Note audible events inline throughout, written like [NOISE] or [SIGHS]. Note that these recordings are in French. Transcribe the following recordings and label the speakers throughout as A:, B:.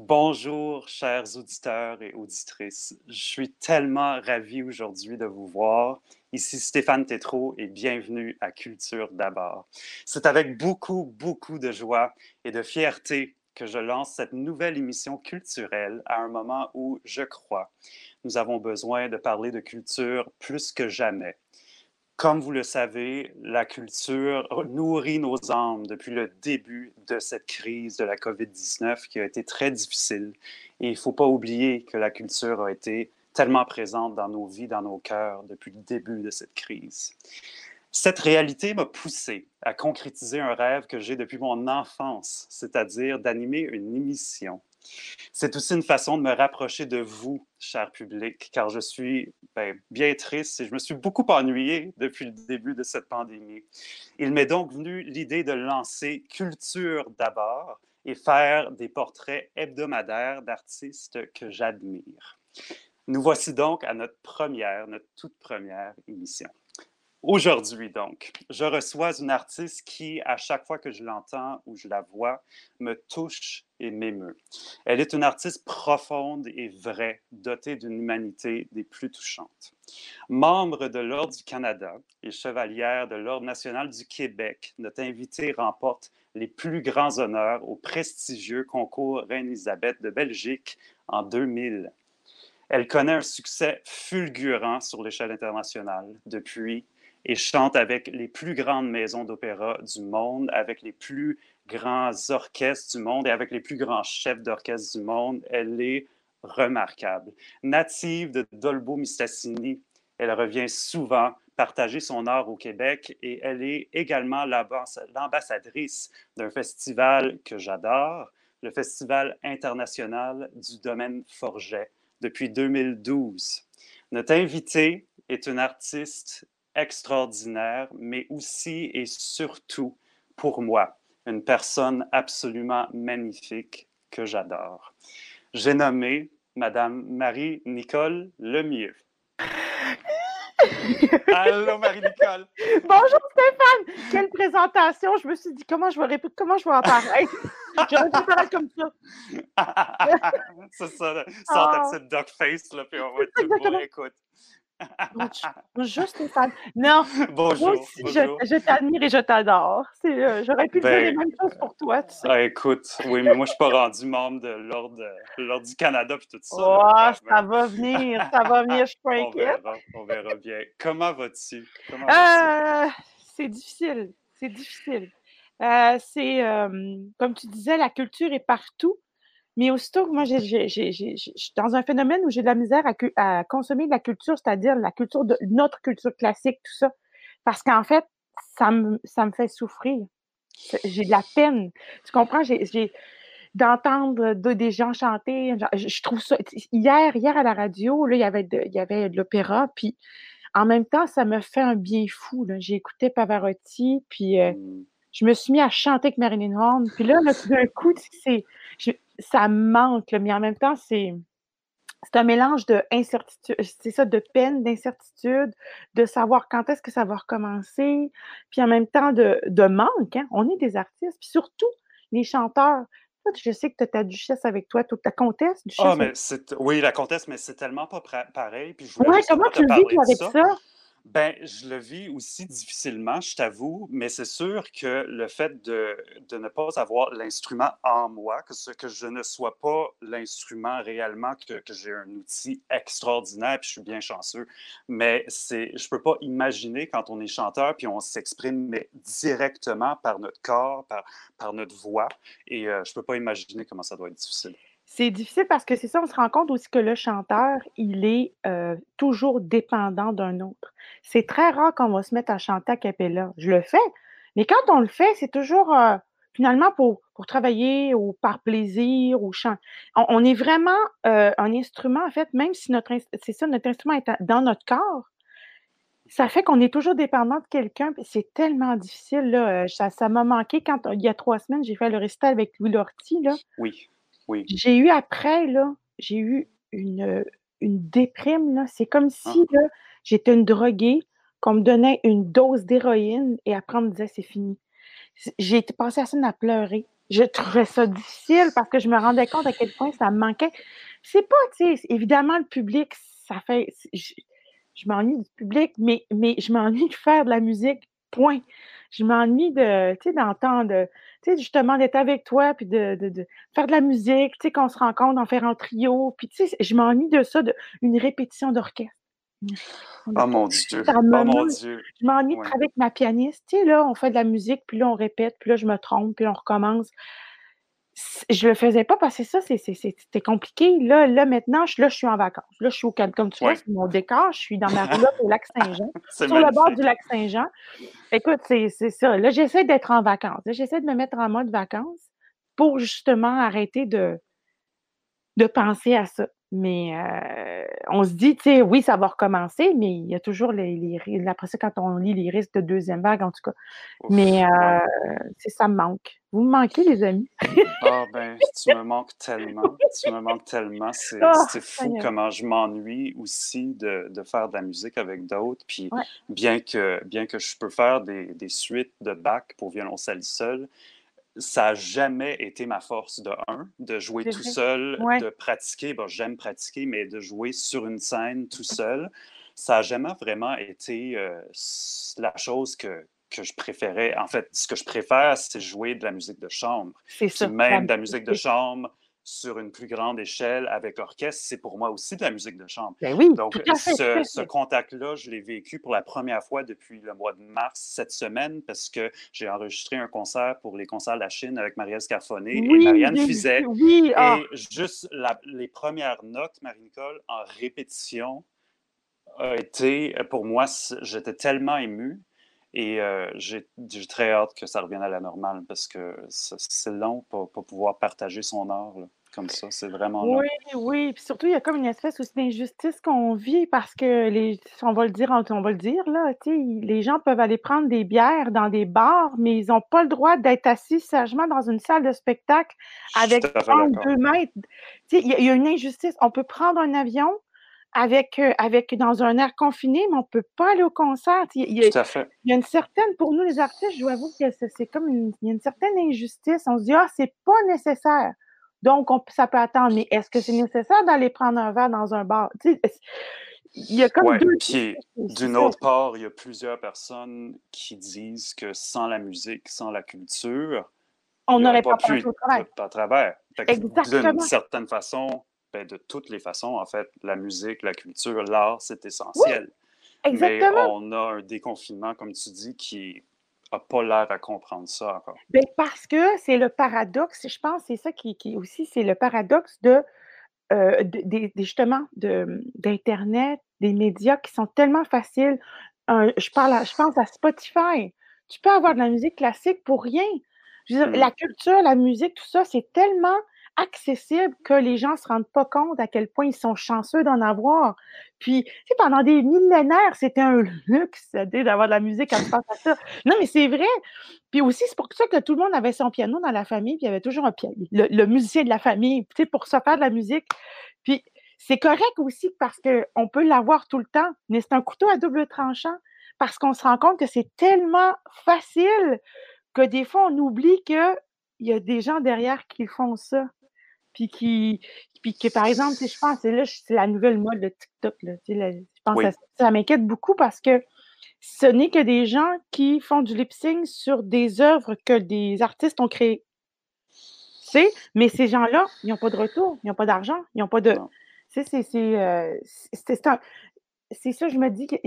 A: Bonjour, chers auditeurs et auditrices. Je suis tellement ravi aujourd'hui de vous voir. Ici Stéphane Tétrault et bienvenue à Culture d'abord. C'est avec beaucoup, beaucoup de joie et de fierté que je lance cette nouvelle émission culturelle à un moment où, je crois, nous avons besoin de parler de culture plus que jamais. Comme vous le savez, la culture nourrit nos âmes depuis le début de cette crise de la COVID-19 qui a été très difficile. Et il ne faut pas oublier que la culture a été tellement présente dans nos vies, dans nos cœurs depuis le début de cette crise. Cette réalité m'a poussé à concrétiser un rêve que j'ai depuis mon enfance, c'est-à-dire d'animer une émission c'est aussi une façon de me rapprocher de vous, cher public, car je suis ben, bien triste et je me suis beaucoup ennuyé depuis le début de cette pandémie. Il m'est donc venu l'idée de lancer Culture d'abord et faire des portraits hebdomadaires d'artistes que j'admire. Nous voici donc à notre première, notre toute première émission. Aujourd'hui, donc, je reçois une artiste qui, à chaque fois que je l'entends ou je la vois, me touche et m'émeut. Elle est une artiste profonde et vraie, dotée d'une humanité des plus touchantes. Membre de l'Ordre du Canada et chevalière de l'Ordre national du Québec, notre invitée remporte les plus grands honneurs au prestigieux concours Reine-Élisabeth de Belgique en 2000. Elle connaît un succès fulgurant sur l'échelle internationale depuis et chante avec les plus grandes maisons d'opéra du monde, avec les plus grands orchestres du monde et avec les plus grands chefs d'orchestre du monde. Elle est remarquable. Native de Dolbo-Mistassini, elle revient souvent partager son art au Québec et elle est également l'ambassadrice d'un festival que j'adore, le Festival international du domaine Forget, depuis 2012. Notre invitée est une artiste extraordinaire, mais aussi et surtout pour moi, une personne absolument magnifique que j'adore. J'ai nommé Madame Marie-Nicole Lemieux. [LAUGHS] Allô, Marie-Nicole.
B: Bonjour, Stéphane. Quelle présentation. Je me suis dit, comment je vais répéter, comment je vais apparaître. [LAUGHS] J'aurais pu parler comme ça.
A: C'est ça, sans ta petite duck face, là, puis on va être tout beau. Écoute,
B: Bonjour [LAUGHS] Stéphane. Non,
A: bonjour,
B: je, t'admire et je t'adore. Euh, j'aurais pu dire les ben, mêmes choses pour toi. Tu sais.
A: Ah, écoute, oui, mais moi, je ne suis pas rendu membre de l'Ordre du Canada et tout ça.
B: Oh, ça va venir, ça va venir, je suis pas [LAUGHS] inquiète.
A: On verra, on verra bien. Comment vas-tu?
B: Euh, c'est difficile, c'est difficile. Euh, c'est, comme tu disais, la culture est partout. Mais aussitôt que moi, je suis dans un phénomène où j'ai de la misère à, consommer de la culture, c'est-à-dire la culture de notre culture classique, tout ça. Parce qu'en fait, ça me, ça me fait souffrir. J'ai de la peine. Tu comprends? J'ai d'entendre des gens chanter. Je, trouve ça. Hier, hier à la radio, là, il y avait de, il y avait de l'opéra, puis en même temps, ça me fait un bien fou. J'ai écouté Pavarotti, puis euh, mmh. je me suis mis à chanter avec Marilyn Horn. Puis là, là tout d'un coup, c'est ça manque, mais en même temps, c'est c'est un mélange de incertitude, c'est ça, de peine, d'incertitude, de savoir quand est-ce que ça va recommencer, puis en même temps de, de manque. Hein. On est des artistes, puis surtout les chanteurs. Je sais que tu as ta duchesse avec toi, ta comtesse, duchesse.
A: Ah, mais oui, la comtesse, mais c'est tellement pas pareil. Puis je
B: ouais, comment tu le vis avec ça?
A: Ben, je le vis aussi difficilement, je t'avoue, mais c'est sûr que le fait de, de ne pas avoir l'instrument en moi, que, ce, que je ne sois pas l'instrument réellement, que, j'ai un outil extraordinaire, puis je suis bien chanceux, mais c'est, je peux pas imaginer quand on est chanteur, puis on s'exprime directement par notre corps, par, par notre voix, et euh, je peux pas imaginer comment ça doit être difficile.
B: C'est difficile parce que c'est ça, on se rend compte aussi que le chanteur, il est euh, toujours dépendant d'un autre. C'est très rare qu'on va se mettre à chanter à cappella. Je le fais, mais quand on le fait, c'est toujours euh, finalement pour, pour travailler ou par plaisir ou chant. On, est vraiment euh, un instrument, en fait, même si notre c'est ça, notre instrument est dans notre corps, ça fait qu'on est toujours dépendant de quelqu'un. C'est tellement difficile. Là. Ça, m'a manqué quand il y a trois semaines, j'ai fait le récital avec Louis Lortie. Là.
A: Oui.
B: J'ai eu après, là, j'ai eu une, une déprime, là. C'est comme ah. si, là, j'étais une droguée, qu'on me donnait une dose d'héroïne et après on me disait c'est fini. J'ai passé la scène à pleurer. je trouvais ça difficile parce que je me rendais compte à quel point ça me manquait. C'est pas, tu sais, évidemment, le public, ça fait. Je, m'ennuie du public, mais, mais je m'ennuie de faire de la musique, point. Je m'ennuie de, tu sais, d'entendre, tu sais, justement, d'être avec toi, puis de, de, faire de la musique, tu sais, qu'on se rencontre, d'en faire en trio, puis tu sais, je m'ennuie de ça, d'une répétition d'orchestre.
A: Oh mon Dieu. Oh mon Dieu.
B: Je m'ennuie de travailler avec ma pianiste. Tu sais, là, on fait de la musique, puis là, on répète, puis là, je me trompe, puis on recommence. Je le faisais pas parce que ça, c'était compliqué. Là, là, maintenant, je, là, je suis en vacances. Là, je suis au comme tu vois, c'est mon décor. Je suis dans ma roulotte au lac Saint-Jean, [LAUGHS] sur le bord du lac Saint-Jean. Écoute, c'est ça. Là, j'essaie d'être en vacances. J'essaie de me mettre en mode vacances pour justement arrêter de, de penser à ça. Mais euh, on se dit, tu sais, oui, ça va recommencer, mais il y a toujours les, risques. Après ça, quand on lit les risques de deuxième vague, en tout cas. mais euh, ça me manque. Vous me manquez, les amis?
A: Ah, ben, tu me manques tellement. Tu me manques tellement. C'est ah, fou comment je m'ennuie aussi de, faire de la musique avec d'autres. Puis, bien, que, bien que je peux faire des, des suites de bac pour violoncelle seul, ça n'a jamais été ma force de un, de jouer tout seul, de pratiquer. Bon, j'aime pratiquer, mais de jouer sur une scène tout seul, ça n'a jamais vraiment été euh, la chose que, que je préférais. En fait, ce que je préfère, c'est jouer de la musique de chambre. C'est ça. Même de la musique de chambre, sur une plus grande échelle avec orchestre, c'est pour moi aussi de la musique de chambre.
B: Ben oui,
A: Donc, ce, ce contact-là, je l'ai vécu pour la première fois depuis le mois de mars cette semaine parce que j'ai enregistré un concert pour les concerts de la Chine avec Marielle Scarfonnet et Marianne Fizet.
B: Oui,
A: ah. Et juste les premières notes, Marie-Nicole, en répétition, a été, pour moi, j'étais tellement ému. Et euh, j'ai très hâte que ça revienne à la normale parce que c'est long pour, pour, pouvoir partager son art comme ça. C'est vraiment
B: Oui, oui. Puis surtout, il y a comme une espèce aussi d'injustice qu'on vit parce que, les, on va le dire, on va le dire, là, les gens peuvent aller prendre des bières dans des bars, mais ils n'ont pas le droit d'être assis sagement dans une salle de spectacle avec 32 mètres. Il y, y, a une injustice. On peut prendre un avion, avec, euh, avec dans un air confiné, mais on ne peut pas aller au concert. Il y, a,
A: Tout à fait.
B: il y a une certaine, pour nous les artistes, je dois avouer que c'est comme une, il y a une certaine injustice. On se dit, ah, c'est pas nécessaire. Donc, ça peut attendre. Mais est-ce que c'est nécessaire d'aller prendre un verre dans un bar? il
A: y a comme deux... Puis, d'une autre part, il y a plusieurs personnes qui disent que sans la musique, sans la culture,
B: on n'aurait pas, pu au travail.
A: Pas travers. D'une certaine façon, ben, de toutes les façons, en fait, la musique, la culture, l'art, c'est essentiel.
B: exactement.
A: Mais on a un déconfinement, comme tu dis, qui n'a pas l'air à comprendre ça encore.
B: Ben, parce que c'est le paradoxe, je pense, c'est ça qui, qui, aussi, c'est le paradoxe de, euh, justement, d'Internet, des médias qui sont tellement faciles. je, parle je pense à Spotify. Tu peux avoir de la musique classique pour rien. Hmm. La culture, la musique, tout ça, c'est tellement accessible que les gens ne se rendent pas compte à quel point ils sont chanceux d'en avoir. Puis, tu pendant des millénaires, c'était un luxe d'avoir de la musique à faire ça. Non, mais c'est vrai. Puis aussi, c'est pour ça que tout le monde avait son piano dans la famille, puis il y avait toujours un piano, le, musicien de la famille, tu sais, pour se faire de la musique. Puis, c'est correct aussi parce qu'on peut l'avoir tout le temps, mais c'est un couteau à double tranchant parce qu'on se rend compte que c'est tellement facile que des fois, on oublie qu'il y a des gens derrière qui font ça puis qui, puis que par exemple, je pense, c'est là, c'est la nouvelle mode de TikTok, là, je pense que ça, m'inquiète beaucoup parce que ce n'est que des gens qui font du lip sync sur des œuvres que des artistes ont créées. Mais ces gens-là, ils n'ont pas de retour, ils n'ont pas d'argent, ils n'ont pas de. C'est, c'est, euh, c'est, c'est ça, je me dis qu'il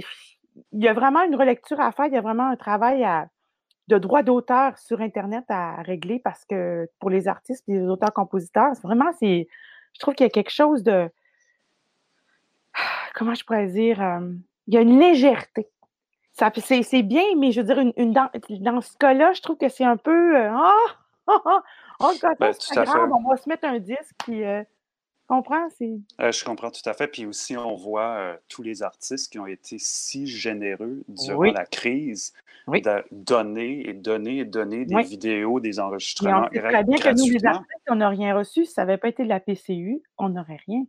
B: y a vraiment une relecture à faire, il y a vraiment un travail à, de droits d'auteur sur Internet à régler parce que pour les artistes et les auteurs-compositeurs, vraiment, c'est. Je trouve qu'il y a quelque chose de. [SIGHS] Comment je pourrais dire? Euh, il y a une légèreté. C'est bien, mais je veux dire, une, dans, ce cas-là, je trouve que c'est un peu. Euh, ah! [LAUGHS] oh, oh, grave, on va se mettre un disque, puis euh, comprends?
A: Euh, je comprends tout à fait. Puis aussi, on voit euh, tous les artistes qui ont été si généreux durant la crise de donner et donner et donner des vidéos, des enregistrements.
B: Mais on très bien que nous, les artistes, on n'a rien reçu. Si ça n'avait pas été de la PCU, on n'aurait rien.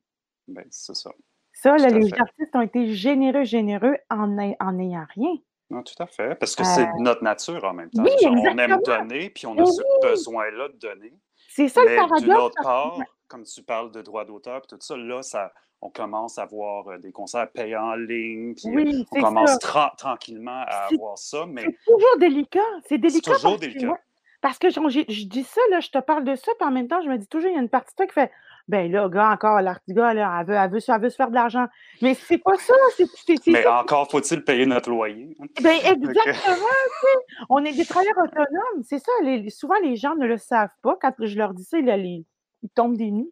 A: Ben, c'est ça.
B: Ça, les artistes ont été généreux, généreux en n'ayant rien.
A: Non, tout à fait, parce que c'est
B: Euh,
A: notre nature en même temps. Genre, on aime donner, puis on a ce
B: oui,
A: besoin-là de donner.
B: c'est ça le
A: Mais d'une
B: paradoxe.
A: autre
B: parce que-
A: part, comme tu parles de droits d'auteur tout ça, là, ça, on commence à voir euh, des concerts payants en ligne, puis euh,
B: Oui,
A: on commence tra- tranquillement à avoir ça, mais
B: c'est toujours délicat. C'est délicat
A: toujours
B: parce que,
A: délicat.
B: ouais, parce que je dis ça, là, je te parle de ça, puis en même temps, je me dis toujours, il y a une partie de toi qui fait Ben là, gars, encore, l'artiga, là, elle veut, elle, veut, se- elle veut se faire de l'argent. Mais c'est pas ça, c'est c'est- c'est
A: Mais
B: ça.
A: encore faut-il payer notre loyer. hein.
B: Ben, [LAUGHS]
A: Fait que-
B: exactement, tu sais. On est des travailleurs autonomes. C'est ça. les- souvent, les gens ne le savent pas. Quand je leur dis ça, ils, ils- tombent des nues.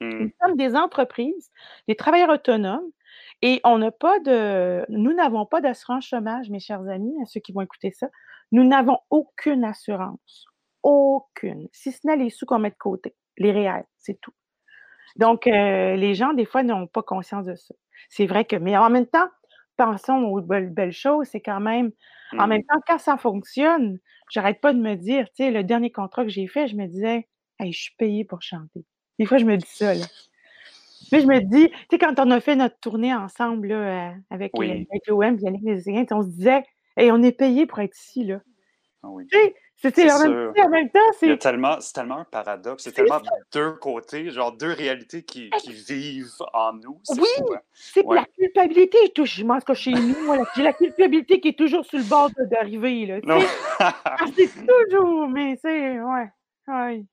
A: Hmm.
B: Nous sommes des entreprises, des travailleurs autonomes, et on n'a pas de. Nous n'avons pas d'assurance chômage, mes chers amis, à ceux qui vont écouter ça. Nous n'avons aucune assurance. Aucune. Si ce n'est les sous qu'on met de côté, les réels, c'est tout. Donc, euh, les gens, des fois, n'ont pas conscience de ça. C'est vrai que, mais en même temps, pensons aux belles, belles choses, c'est quand même, en
A: Hmm.
B: même temps, quand ça fonctionne, j'arrête pas de me dire, tu sais, le dernier contrat que j'ai fait, je me disais, hey, je suis payée pour chanter. Des fois, je me dis ça, là. Mais je me dis, tu sais, quand on a fait notre tournée ensemble, là, euh, avec,
A: Oui.
B: euh, avec l'OM, puis Yannick Lézéguin, on se disait, hey, on est payé pour être ici, là.
A: Ah oui.
B: C'était
A: C'est
B: en, même- en temps, c'est.
A: tellement, tellement un paradoxe, c'est tellement deux côtés, genre deux réalités qui, qui vivent en nous.
B: Oui, c'est
A: Ouais.
B: la culpabilité, je pense que chez nous, j'ai la culpabilité qui est toujours sur le bord d'arriver. Ah, c'est [LAUGHS] toujours, mais c'est, ouais, ouais.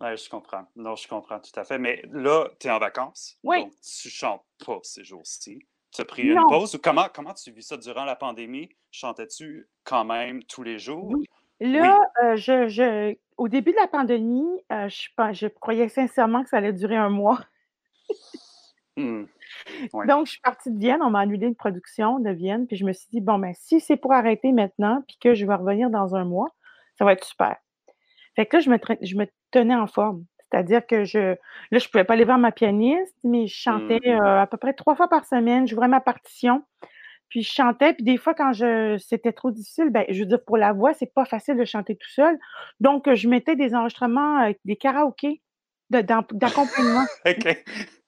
A: Ouais, je comprends. Non, je comprends tout à fait. Mais là, tu es en vacances.
B: Oui.
A: Donc, tu chantes pas ces jours-ci. Tu as pris une pause ou comment, comment tu vis ça durant la pandémie? Chantais-tu quand même tous les jours?
B: Oui. Là, euh, je, je, au début de la pandémie, euh, je, je croyais sincèrement que ça allait durer un mois.
A: Hmm. [LAUGHS] Ouais.
B: Donc, je suis partie de Vienne. On m'a annulé une production de Vienne. Puis je me suis dit, bon, ben, si c'est pour arrêter maintenant, puis que je vais revenir dans un mois, ça va être super. Fait que là, je me, je me tenais en forme. C'est-à-dire que je, là, je pouvais pas aller voir ma pianiste, mais je chantais
A: Mm.
B: euh, à peu près trois fois par semaine. J'ouvrais ma partition, puis je chantais. Puis des fois, quand je, c'était trop difficile, ben, je veux dire, pour la voix, c'est pas facile de chanter tout seul. Donc, je mettais des enregistrements, euh, des karaokés de- d'accompagnement. [LAUGHS]
A: OK.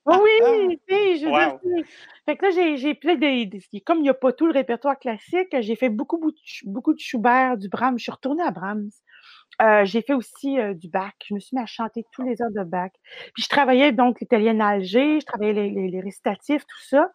B: Oui, tu sais, je veux dire,
A: Wow.
B: Fait que là, j'ai, plein des, des- Comme il n'y a pas tout le répertoire classique, j'ai fait beaucoup, de, beaucoup de Schubert, du Brahms. Je suis retournée à Brahms. Euh, j'ai fait aussi euh, du Bach. Je me suis mis à chanter tous les heures de Bach. Puis je travaillais donc l'italienne à Alger, je travaillais les, les- les récitatifs, tout ça.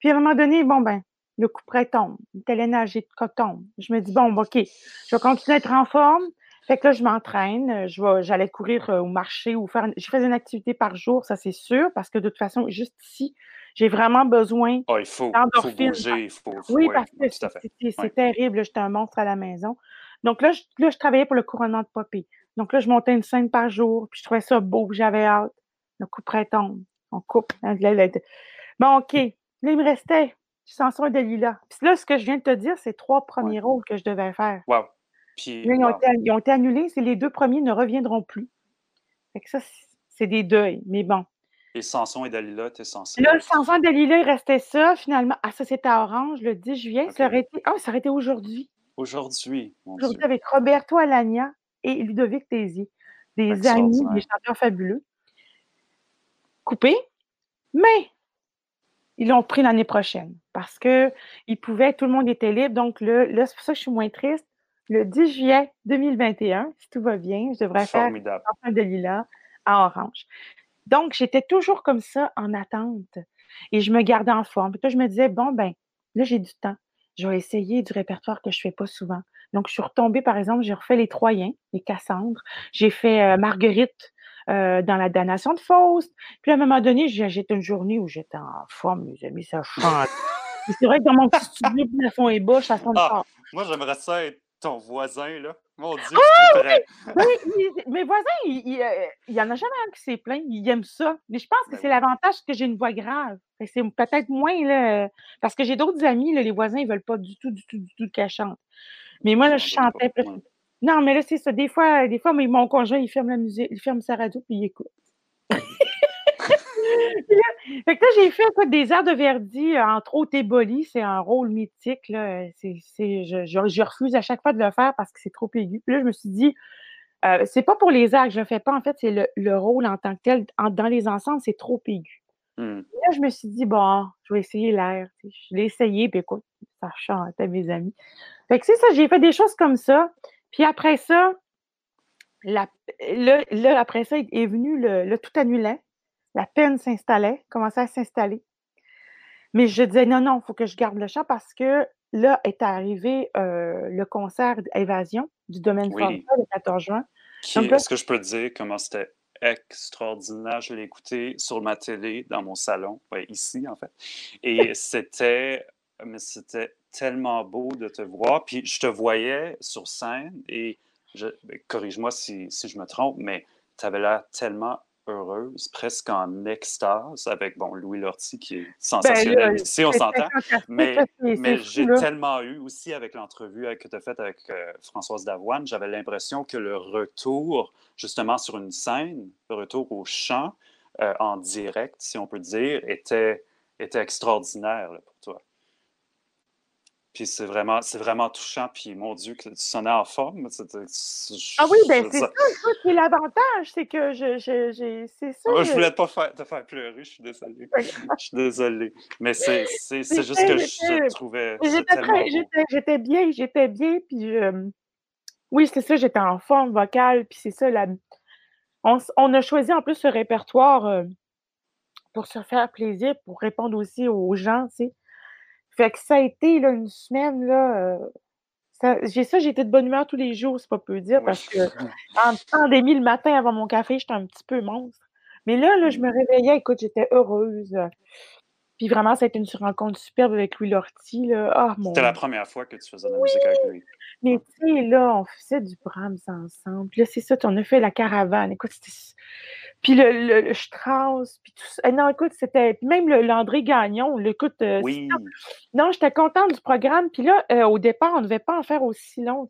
B: Puis à un moment donné, bon, ben, le coup près tombe. L'italienne à Alger tombe. Je me dis, bon, ben, OK, je vais continuer à être en forme. Fait que là, je m'entraîne. j'allais courir au marché ou faire. une- Je faisais une activité par jour, ça c'est sûr, parce que de toute façon, juste ici, j'ai vraiment besoin.
A: Ah, il faut, bouger, il faut. faut-
B: Oui,
A: ouais,
B: parce que c'est,
A: Ouais.
B: terrible. J'étais un monstre à la maison. Donc là je, là, je travaillais pour le couronnement de Poppy. Donc là, je montais une scène par jour, puis je trouvais ça beau, j'avais hâte. Le coup près tombe. On coupe. hein. Bon, OK. Là, il me restait Chanson de Lila. Puis là, ce que je viens de te dire, c'est trois premiers rôles que je devais faire.
A: Wow. Puis,
B: Là, ils ont,
A: wow.
B: été, ils ont été annulés. C'est les deux premiers ne reviendront plus. Fait que ça, c'est- des deuils. Mais bon.
A: Et Samson et Dalila, t'es censé.
B: Là, Chanson de Lila, il restait ça. Finalement, ah, ça, c'était à Orange le 10 juillet. Ça aurait été. Ah, ça aurait été aujourd'hui.
A: Aujourd'hui,
B: Aujourd'hui, avec Roberto Alagna et Ludovic Tézier. Des amis, des chanteurs fabuleux. Coupé. Mais ils l'ont pris l'année prochaine parce que ils pouvaient, tout le monde était libre. Donc le, là, c'est pour ça que je suis moins triste. Le 10 juillet 2021, si tout va bien, je devrais faire
A: Formidable.
B: Enfant de Lila à Orange. Donc, j'étais toujours comme ça en attente et je me gardais en forme. Puis là, je me disais, bon, ben, là, j'ai du temps. Je vais essayer du répertoire que je fais pas souvent. Donc, je suis retombée, par exemple, j'ai refait Les Troyens, Les Cassandres. J'ai fait euh, Marguerite euh, dans la damnation de Faust. Puis à un moment donné, j'ai j'étais une journée où j'étais en forme, mes amis, ça chante. C'est vrai que dans mon petit [LAUGHS] studio, le plafond est bas, ça sonne
A: Ah,
B: fort.
A: Moi, j'aimerais ça être ton voisin, là. Mon Dieu,
B: Ah. Oui, il- mes voisins, il il, euh, en a jamais un qui s'est plaint. Ils aiment ça. Mais je pense que
A: Ben
B: c'est
A: oui.
B: l'avantage que j'ai une voix grave. C'est peut-être moins, là, euh, parce que j'ai d'autres amis, là, les voisins, ils veulent pas du tout, du tout, du tout qu'elle chante. Mais moi, là, je chantais.
A: Ouais.
B: Non, mais là, c'est ça. Des fois, des fois, mais mon conjoint, il ferme la musique, il ferme sa radio, puis il écoute. Fait que là, j'ai fait quoi, des airs de Verdi, euh, entre autres Éboli, c'est un rôle mythique. Là. euh, je, je- je refuse à chaque fois de le faire parce que c'est trop aigu. Puis là, je me suis dit, euh, c'est pas pour les airs que je le fais pas, en fait, c'est le, le rôle en tant que tel. En- dans les ensembles, c'est trop aigu.
A: Hmm.
B: Là, je me suis dit, bon, je vais essayer l'air. Je l'ai essayé, puis écoute, ça chantait, mes amis. Fait que c'est ça, j'ai fait des choses comme ça. Puis après ça, la, là, après ça, est venu le, tout annulait. La peine s'installait, commençait à s'installer. Mais je disais non, non, il faut que je garde le chant parce que là est arrivé euh, le concert Évasion du domaine oui. le 14 juin.
A: Est-ce que je peux te dire comment c'était extraordinaire? Je l'ai écouté sur ma télé dans mon salon, ici en fait. Et [LAUGHS] c'était, mais c'était tellement beau de te voir. Puis je te voyais sur scène et ben, corrige-moi si, si, je me trompe, mais tu avais l'air tellement heureuse, presque en extase, avec bon, Louis Lortie qui est ben, sensationnel ici, on s'entend. Mais, [LAUGHS] mais j'ai tellement eu aussi avec l'entrevue que tu as faite avec euh, Françoise Davoine, j'avais l'impression que le retour justement sur une scène, le retour au chant euh, en direct, si on peut dire, était, était extraordinaire pour toi. Puis c'est vraiment, c'est vraiment touchant. Puis mon Dieu, que tu sonnais en forme.
B: ah oui, ben c'est ça. C'est l'avantage, c'est que je, je, c'est ça.
A: Moi, je voulais pas faire, te faire pleurer, je suis désolée. je suis désolée. Mais c'est, c'est, c'est juste que je trouvais.
B: J'étais, bien, j'étais bien. Puis oui, c'est ça, j'étais en forme vocale. Puis c'est ça, la... on, on, a choisi en plus ce répertoire euh, pour se faire plaisir, pour répondre aussi aux gens, tu sais. Fait que ça a été là, une semaine, là. Euh, j'ai ça, été de bonne humeur tous les jours, c'est pas peu dire, parce que en pandémie, le matin avant mon café, j'étais un petit peu monstre. Mais là, là, je me réveillais, écoute, j'étais heureuse. Puis vraiment, ça a été une rencontre superbe avec Louis Lortie. Là. Oh,
A: C'était la première fois que tu faisais de la musique avec lui.
B: Mais tu sais, là, on faisait du Brahms ensemble. Puis là, c'est ça, on a fait la caravane. Écoute, c'était puis le, le, Strauss, puis tout ça. Eh non, écoute, c'était. Même l'André Gagnon, écoute. Euh,
A: oui.
B: Non, j'étais contente du programme. Puis là, euh, au départ, on ne devait pas en faire aussi long,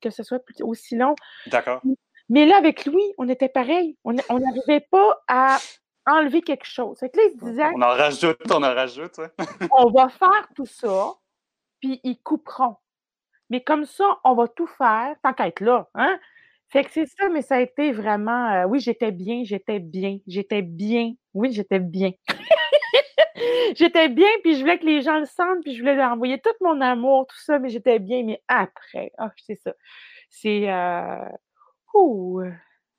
B: que ce soit aussi long.
A: D'accord.
B: Mais là, avec lui, on était pareil. On n'arrivait pas à enlever quelque chose. Fait que là, il disait.
A: On en rajoute, on en rajoute. [LAUGHS]
B: on va faire tout ça, puis ils couperont. Mais comme ça, on va tout faire, tant qu'à être là. Hein? Fait que c'est ça, mais ça a été vraiment, euh, oui, j'étais bien, j'étais bien, j'étais bien, oui, j'étais bien. [LAUGHS] j'étais bien, puis je voulais que les gens le sentent, puis je voulais leur envoyer tout mon amour, tout ça, mais j'étais bien, mais après, oh, c'est ça. C'est, euh, ouh.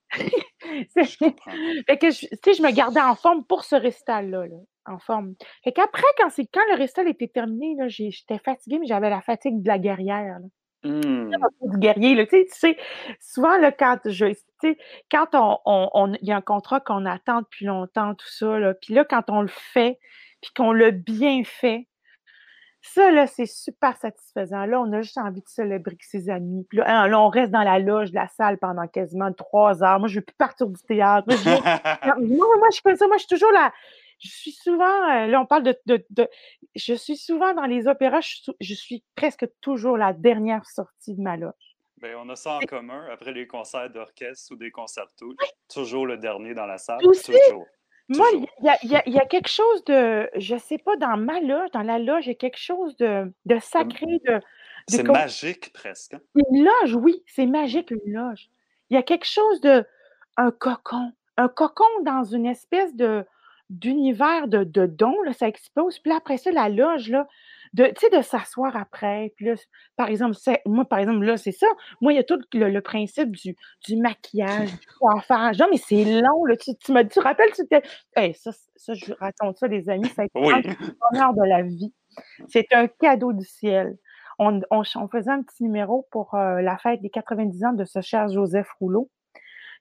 B: [LAUGHS] [LAUGHS] fait que, je me gardais en forme pour ce récital-là, là, en forme. Fait qu'après, quand, quand le récital était terminé, là, j'étais fatiguée, mais j'avais la fatigue de la guerrière, là.
A: Mmh.
B: Du guerrier, là, tu sais, souvent, là, quand je, quand on, y a un contrat qu'on attend depuis longtemps, tout ça, là, puis là, quand on le fait, puis qu'on l'a bien fait, ça, là, c'est super satisfaisant. Là, on a juste envie de célébrer avec ses amis. Puis là, hein, là, on reste dans la loge de la salle pendant quasiment trois heures. Moi, je ne veux plus partir du théâtre. Moi, je, [LAUGHS] moi, je fais ça. Moi, je suis toujours là je suis souvent, euh, là on parle de, je suis souvent dans les opéras, je, suis presque toujours la dernière sortie de ma loge.
A: Bien, on a ça en commun après les concerts d'orchestre ou des concertos. Toujours le dernier dans la salle.
B: toujours. Moi, il y, a quelque chose de, je sais pas, dans ma loge, dans la loge, il y a quelque chose de, sacré, de.
A: c'est magique presque. Hein?
B: Une loge, oui, c'est magique une loge. Il y a quelque chose de, un cocon, un cocon dans une espèce de, d'univers de, de dons, là, ça explose. Puis après ça, la loge, là, de, de s'asseoir après. Puis là, par exemple, moi, par exemple, là, c'est ça. Moi, il y a tout le, principe du, du, maquillage, du coiffage. Non, mais c'est long, là. Tu, tu me tu rappelles, tu hey, ça, ça, je raconte ça, les amis, ça a été oui. bonheur de la vie. C'est un cadeau du ciel. On, on, on faisait un petit numéro pour euh, la fête des 90 ans de ce cher Joseph Rouleau.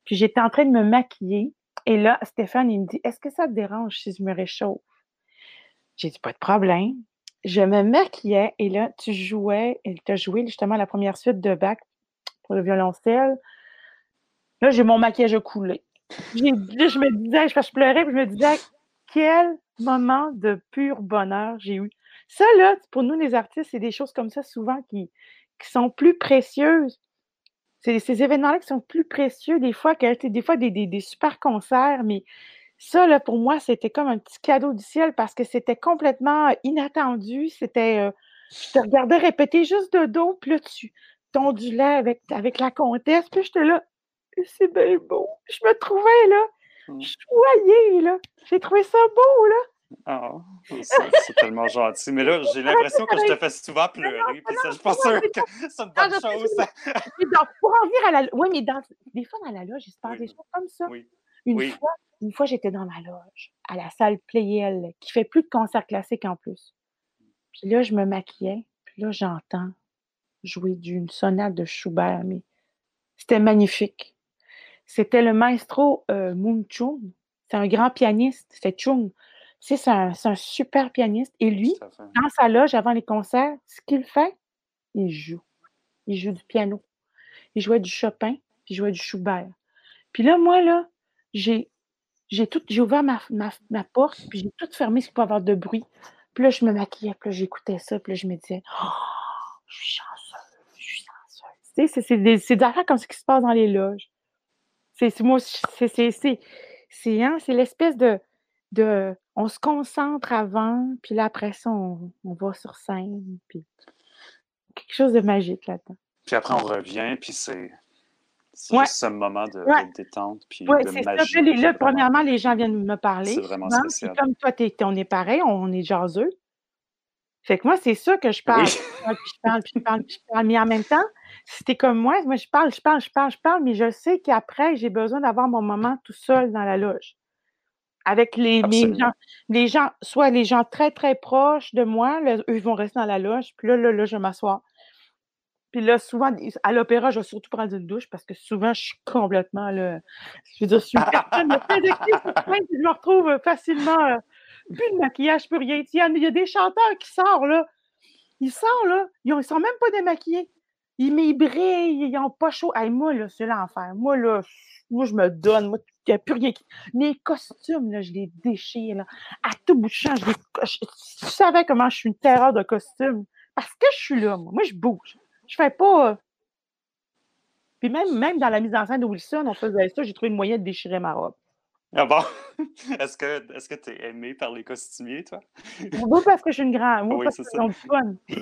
B: Puis j'étais en train de me maquiller. Et là, Stéphane, il me dit Est-ce que ça te dérange si je me réchauffe J'ai dit Pas de problème. Je me maquillais et là, tu jouais, et tu joué justement la première suite de Bach pour le violoncelle. Là, j'ai mon maquillage coulé. Je me disais, je, je pleurais, puis je me disais Quel moment de pur bonheur j'ai eu. Ça, là, pour nous, les artistes, c'est des choses comme ça souvent qui, sont plus précieuses c'est ces événements-là qui sont plus précieux des fois des fois des, super concerts, mais ça, là, pour moi, c'était comme un petit cadeau du ciel parce que c'était complètement inattendu. C'était. Euh, je te regardais répéter juste de dos, puis là, tu t'ondulais avec, avec la comtesse, puis j'étais là. C'est bien beau. Je me trouvais là, mmh. choyée, là. J'ai trouvé ça beau, là.
A: Ah, c'est tellement gentil. Mais là, [LAUGHS] j'ai l'impression que je te fais souvent pleurer, puis ça, je sûre que c'est une bonne chose.
B: donc, pour en venir à la Oui, mais dans... des fois, dans la loge, il se passe des choses comme ça. Une fois, une fois j'étais dans la loge, à la salle Playel, qui fait plus de concerts classiques en plus. Puis là, je me maquillais, puis là, j'entends jouer d'une sonate de Schubert, mais c'était magnifique. C'était le maestro euh, Moon Chung. C'est un grand pianiste, c'est Chung. C'est un, un, super pianiste. Et lui, dans sa loge, avant les concerts, ce qu'il fait, il joue. Il joue du piano. Il jouait du Chopin, puis il jouait du Schubert. Puis là, moi, là, j'ai j'ai tout, j'ai ouvert ma, ma, ma, porte, puis j'ai tout fermé peut avoir de bruit. Puis là, je me maquillais, puis là, j'écoutais ça, puis là, je me disais, oh, je suis chanceuse, je suis chanceuse. Tu sais, c'est des, affaires comme ce qui se passe dans les loges. C'est moi, c'est c'est hein, l'espèce de, de, on se concentre avant, puis là, après ça, on, on va sur scène, puis quelque chose de magique là-dedans.
A: Puis après, on revient, puis c'est c'est ce moment de, détente puis de magie. Ça.
B: Là, premièrement, les gens viennent me parler. C'est vraiment spécial. Comme toi, on est pareil, on est jaseux. Fait que moi, c'est ça que je parle. puis je parle, puis je parle, puis je parle. Mais en même temps, si t'es comme moi, moi, je parle, je parle, je parle, je parle, mais je sais qu'après, j'ai besoin d'avoir mon moment tout seul dans la loge. Avec les, gens, les gens, soit les gens très, très proches de moi, eux, ils vont rester dans la loge, puis là, là, là je vais m'asseoir. Puis là, souvent, à l'opéra, je vais surtout prendre une douche parce que souvent, je suis complètement là. Je veux dire, je suis une personne je me retrouve facilement. Euh, plus de maquillage, plus rien. Il y, a, des chanteurs qui sortent, là. Ils sortent, là. Ils ne sont même pas démaquillés. Ils, mais ils ils n'ont pas chaud. moi, là, c'est l'enfer. Moi, là, moi, je me donne. Moi, il n'y a plus rien qui. Mes costumes, là, je les déchire, là. À tout bout de champ, je les. tu savais comment je suis une terreur de costumes. Parce que je suis là, moi. Moi, je bouge. Je fais pas. Euh, puis même, même dans la mise en scène de Wilson, on faisait ça, j'ai trouvé une moyen de déchirer ma robe.
A: Ah bon? [LAUGHS] Est-ce que que tu es aimé par les costumiers, toi?
B: Oui, parce que je suis une grande. Oui, c'est ça. Fun. [LAUGHS]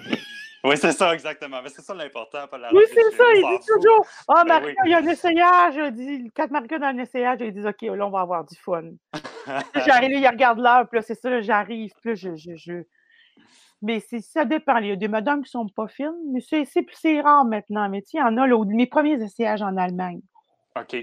A: oui, c'est ça, exactement. Mais c'est ça l'important,
B: Oui, c'est ça. Ils disent toujours Ah, oh, Marie, il y a un essayage. Dit, quand Marie a un essayage, ils disent OK, là, on va avoir du fun. [LAUGHS] j'arrive, il regarde l'heure, puis là, c'est ça, j'arrive, puis là, je, je, je, mais ça dépend. Il y a des madames qui ne sont pas fines, mais c'est rare maintenant. Mais il y en a, là, mes premiers essayages en Allemagne.
A: OK.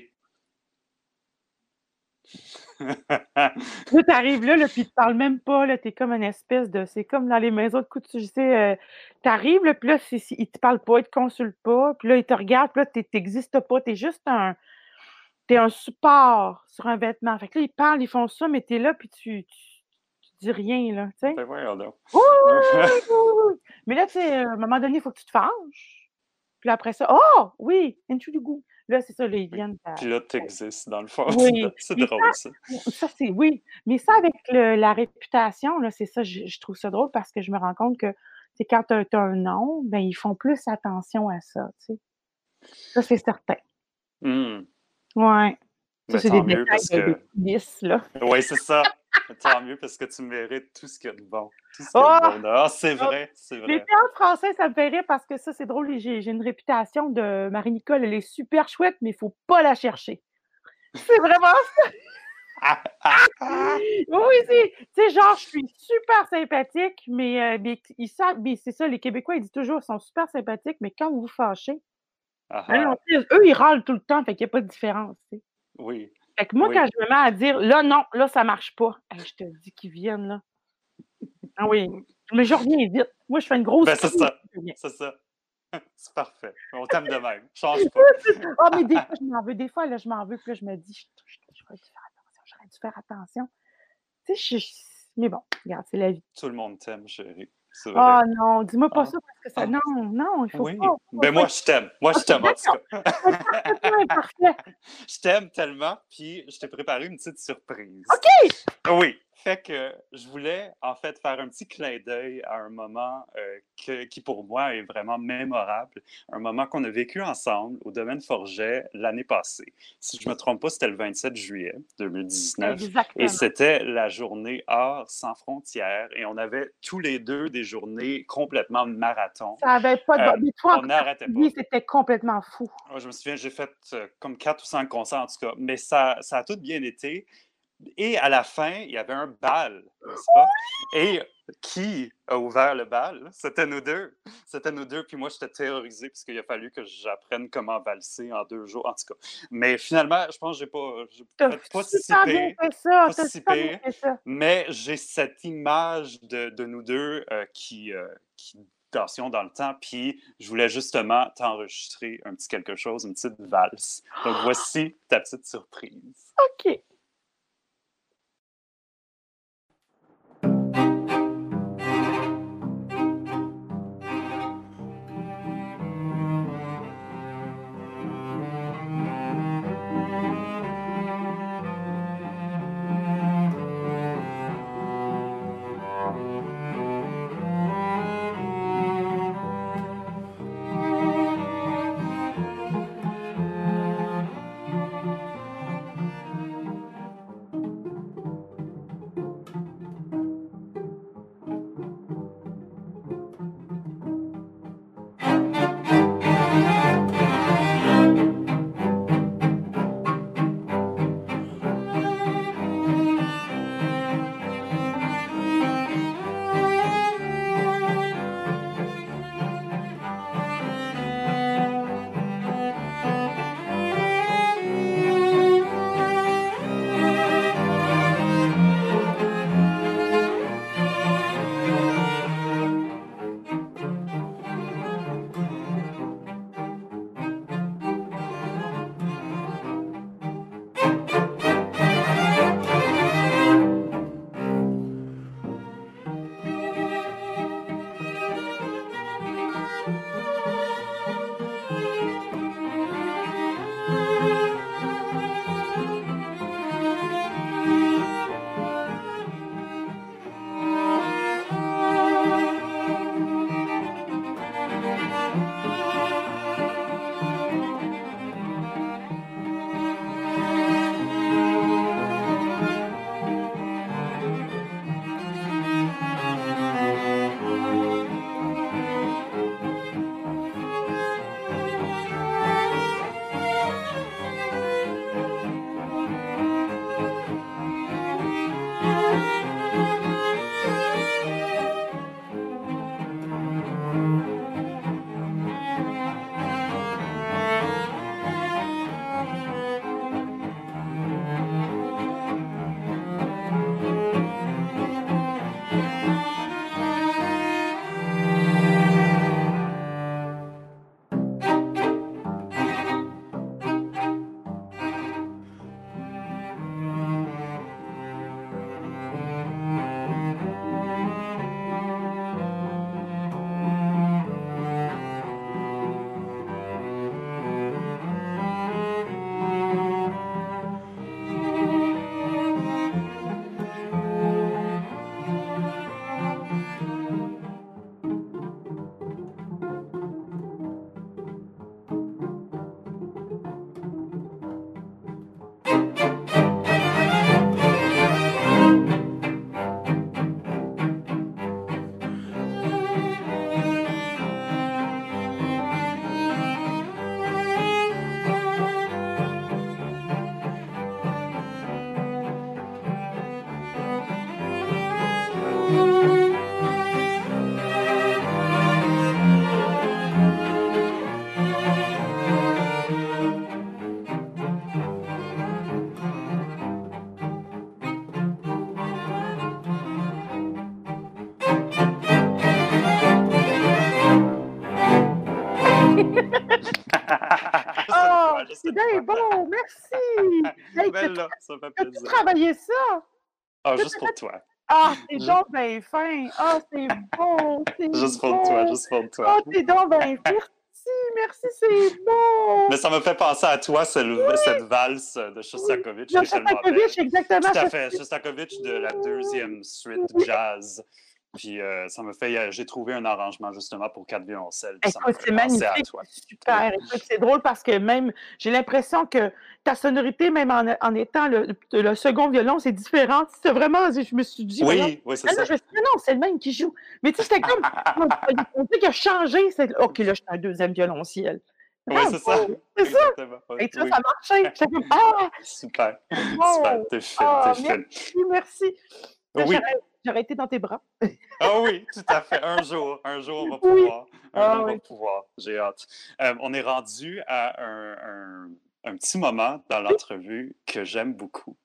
B: là, tu arrives là, là puis tu ne parles même pas, tu es comme une espèce de. C'est comme dans les maisons de couture, tu sais, euh, tu arrives, puis là, ils ne te parlent pas, ils ne te consultent pas, puis là, ils te regardent, puis là, tu n'existes pas, tu es juste un. Tu es un support sur un vêtement. Fait que là, ils parlent, ils font ça, mais tu es là, puis tu dis rien, là, tu sais.
A: Ben voyons donc. [LAUGHS]
B: Mais là, tu sais, à un moment donné, il faut que tu te fâches. Puis après ça, oh, oui, into du goût. Là, c'est ça, là, ils viennent.
A: Puis là, tu existes, dans le fond. Oui. [LAUGHS] c'est drôle, ça.
B: Ça, c'est, oui. Mais ça, avec la réputation, là, c'est ça, je, trouve ça drôle parce que je me rends compte que, c'est quand tu as, un nom, ben, ils font plus attention à ça, tu sais. Ça, c'est certain. Ouais. Ça, c'est des détails que... de, là.
A: Oui, c'est ça. [LAUGHS] Tant mieux parce que tu mérites tout ce qu'il y a de bon. Tout ce qu'il y a de bon. Ah, c'est vrai, c'est vrai.
B: Les théâtres français, ça me fait rire parce que ça, c'est drôle. J'ai une réputation de Marie-Nicole. Elle est super chouette, mais il ne faut pas la chercher. C'est vraiment ça. [LAUGHS] oui, c'est, tu sais, genre, je suis super sympathique, mais, euh, mais ils savent, mais c'est ça, les Québécois, ils disent toujours, ils sont super sympathiques, mais quand vous vous fâchez, hein, eux, ils râlent tout le temps, fait qu'il n'y a pas de différence,
A: Oui.
B: Fait que moi, quand je me mets à dire là, non, là, ça marche pas, je te dis qu'ils viennent, là. Ah oui. Mais je reviens vite. Moi, je fais une grosse.
A: Ben, c'est ça. C'est ça. [LAUGHS] C'est parfait. On t'aime de même. Change pas. [LAUGHS]
B: Ah, mais des fois, je m'en veux. Des fois, là, je m'en veux. Puis là, je me dis, j'aurais dû faire attention. J'aurais dû faire attention. Tu sais, je... mais bon, regarde, c'est la vie.
A: Tout le monde t'aime, chérie.
B: Oh non, dis-moi pas ah. ça parce que ça. Ah. Non, non, il faut
A: oui.
B: pas.
A: Ben moi, je t'aime. Moi, je t'aime en tout cas. [LAUGHS] [LAUGHS] je t'aime tellement, puis je t'ai préparé une petite surprise.
B: OK!
A: Oui. Fait que je voulais en fait faire un petit clin d'œil à un moment euh, qui pour moi est vraiment mémorable, un moment qu'on a vécu ensemble au domaine Forget l'année passée. Si je ne me trompe pas, c'était le 27 juillet 2019 et c'était la journée Art sans frontières et on avait tous les deux des journées complètement marathon.
B: Ça n'avait pas de...
A: Euh, on n'arrêtait pas.
B: C'était complètement fou.
A: je me souviens, j'ai fait euh, comme quatre ou cinq concerts en tout cas, mais ça, ça a tout bien été. Et à la fin, il y avait un bal, n'est-ce pas? Et qui a ouvert le bal? C'était nous deux. C'était nous deux. Puis moi, j'étais terrorisé parce qu'il a fallu que j'apprenne comment valser en deux jours, en tout cas. Mais finalement, je pense que j'ai pas, j'ai pas
B: participé. Ça, participé
A: mais j'ai cette image de, de nous deux euh, qui, euh, qui dans le temps, puis je voulais justement t'enregistrer un petit quelque chose, une petite valse. Donc voici ta petite surprise.
B: OK.
A: Ça fait plaisir.
B: tu travaillé ça?
A: Ah, juste pour toi.
B: Ah, c'est donc bien fin! Ah, c'est bon!
A: Juste pour toi, juste pour toi.
B: Ah, c'est donc bien Merci, merci, c'est bon!
A: Mais ça me fait penser à toi, cette, cette valse de Shostakovich.
B: De Shostakovich, exactement.
A: Tout à fait, Shostakovich de la deuxième suite jazz. Puis euh, ça me fait, j'ai trouvé un arrangement justement pour quatre violoncelles.
B: Écoute, c'est magnifique, super. c'est drôle parce que même, j'ai l'impression que ta sonorité, même en, étant le, second violon, c'est différent. C'est vraiment, je me suis dit,
A: oui, oui, c'est ça.
B: Je non, c'est le même qui joue. Mais tu sais, c'était comme, on dit qu'il a changé. Ok, là, je suis un deuxième violonciel.
A: Oui, c'est ça.
B: C'est ça. Et tu vois, ça marchait. J'étais comme, [LAUGHS] ah!
A: Super. Super. T'es
B: Ah, merci, merci.
A: Oui.
B: J'aurais- été dans tes bras. [LAUGHS]
A: Ah oui, tout à fait. Un jour, un jour, on va
B: Oui.
A: pouvoir. Un
B: Ah
A: jour, on va pouvoir. J'ai hâte. Euh, on est rendu à un, un- un petit moment dans l'entrevue que j'aime beaucoup.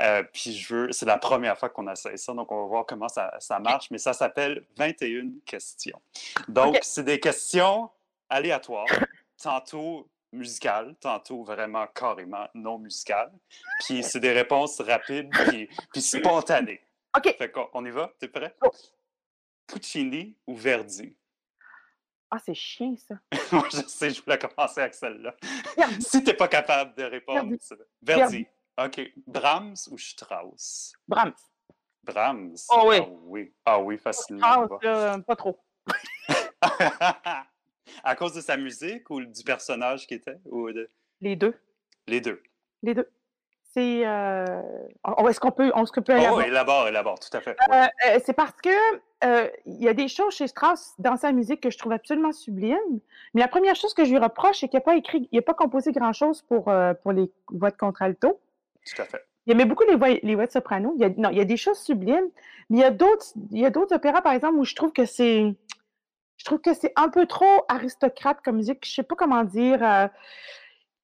A: Euh, puis je veux, c'est la première fois qu'on essaie ça, donc on va voir comment ça, ça marche, mais ça s'appelle 21 questions. Donc, c'est des questions aléatoires, tantôt musicales, tantôt vraiment carrément non musicales. Puis c'est des réponses rapides puis, puis spontanées.
B: OK.
A: Fait qu'on on y va? T'es prêt? Puccini ou Verdi?
B: Ah, c'est chiant, ça. [LAUGHS]
A: Moi, je sais, je voulais commencer avec celle-là. Si t'es pas capable de répondre,
B: Verdi.
A: Verdi. OK. Brahms ou Strauss?
B: Brahms.
A: Brahms.
B: Oh oui.
A: Ah oui. Ah oui, facilement.
B: Strauss, pas trop. [LAUGHS]
A: à cause de sa musique ou du personnage qui était? Ou de...
B: Les deux.
A: Les deux.
B: Les deux. C'est. Euh... Est-ce qu'on peut, on, qu'on peut aller
A: Oh, élabore, élabore, tout à fait.
B: Euh, euh, c'est parce que il y a des choses chez Strauss dans sa musique que je trouve absolument sublimes. Mais la première chose que je lui reproche, c'est qu'il n'a pas écrit, il n'a pas composé grand-chose pour, pour les voix de contralto.
A: Tout à fait.
B: Il aimait beaucoup les voix, les voix de soprano. Il y a, non, il y a des choses sublimes, mais il y a d'autres, il y a d'autres opéras, par exemple, où je trouve que c'est, je trouve que c'est un peu trop aristocrate comme musique. Je sais pas comment dire. euh,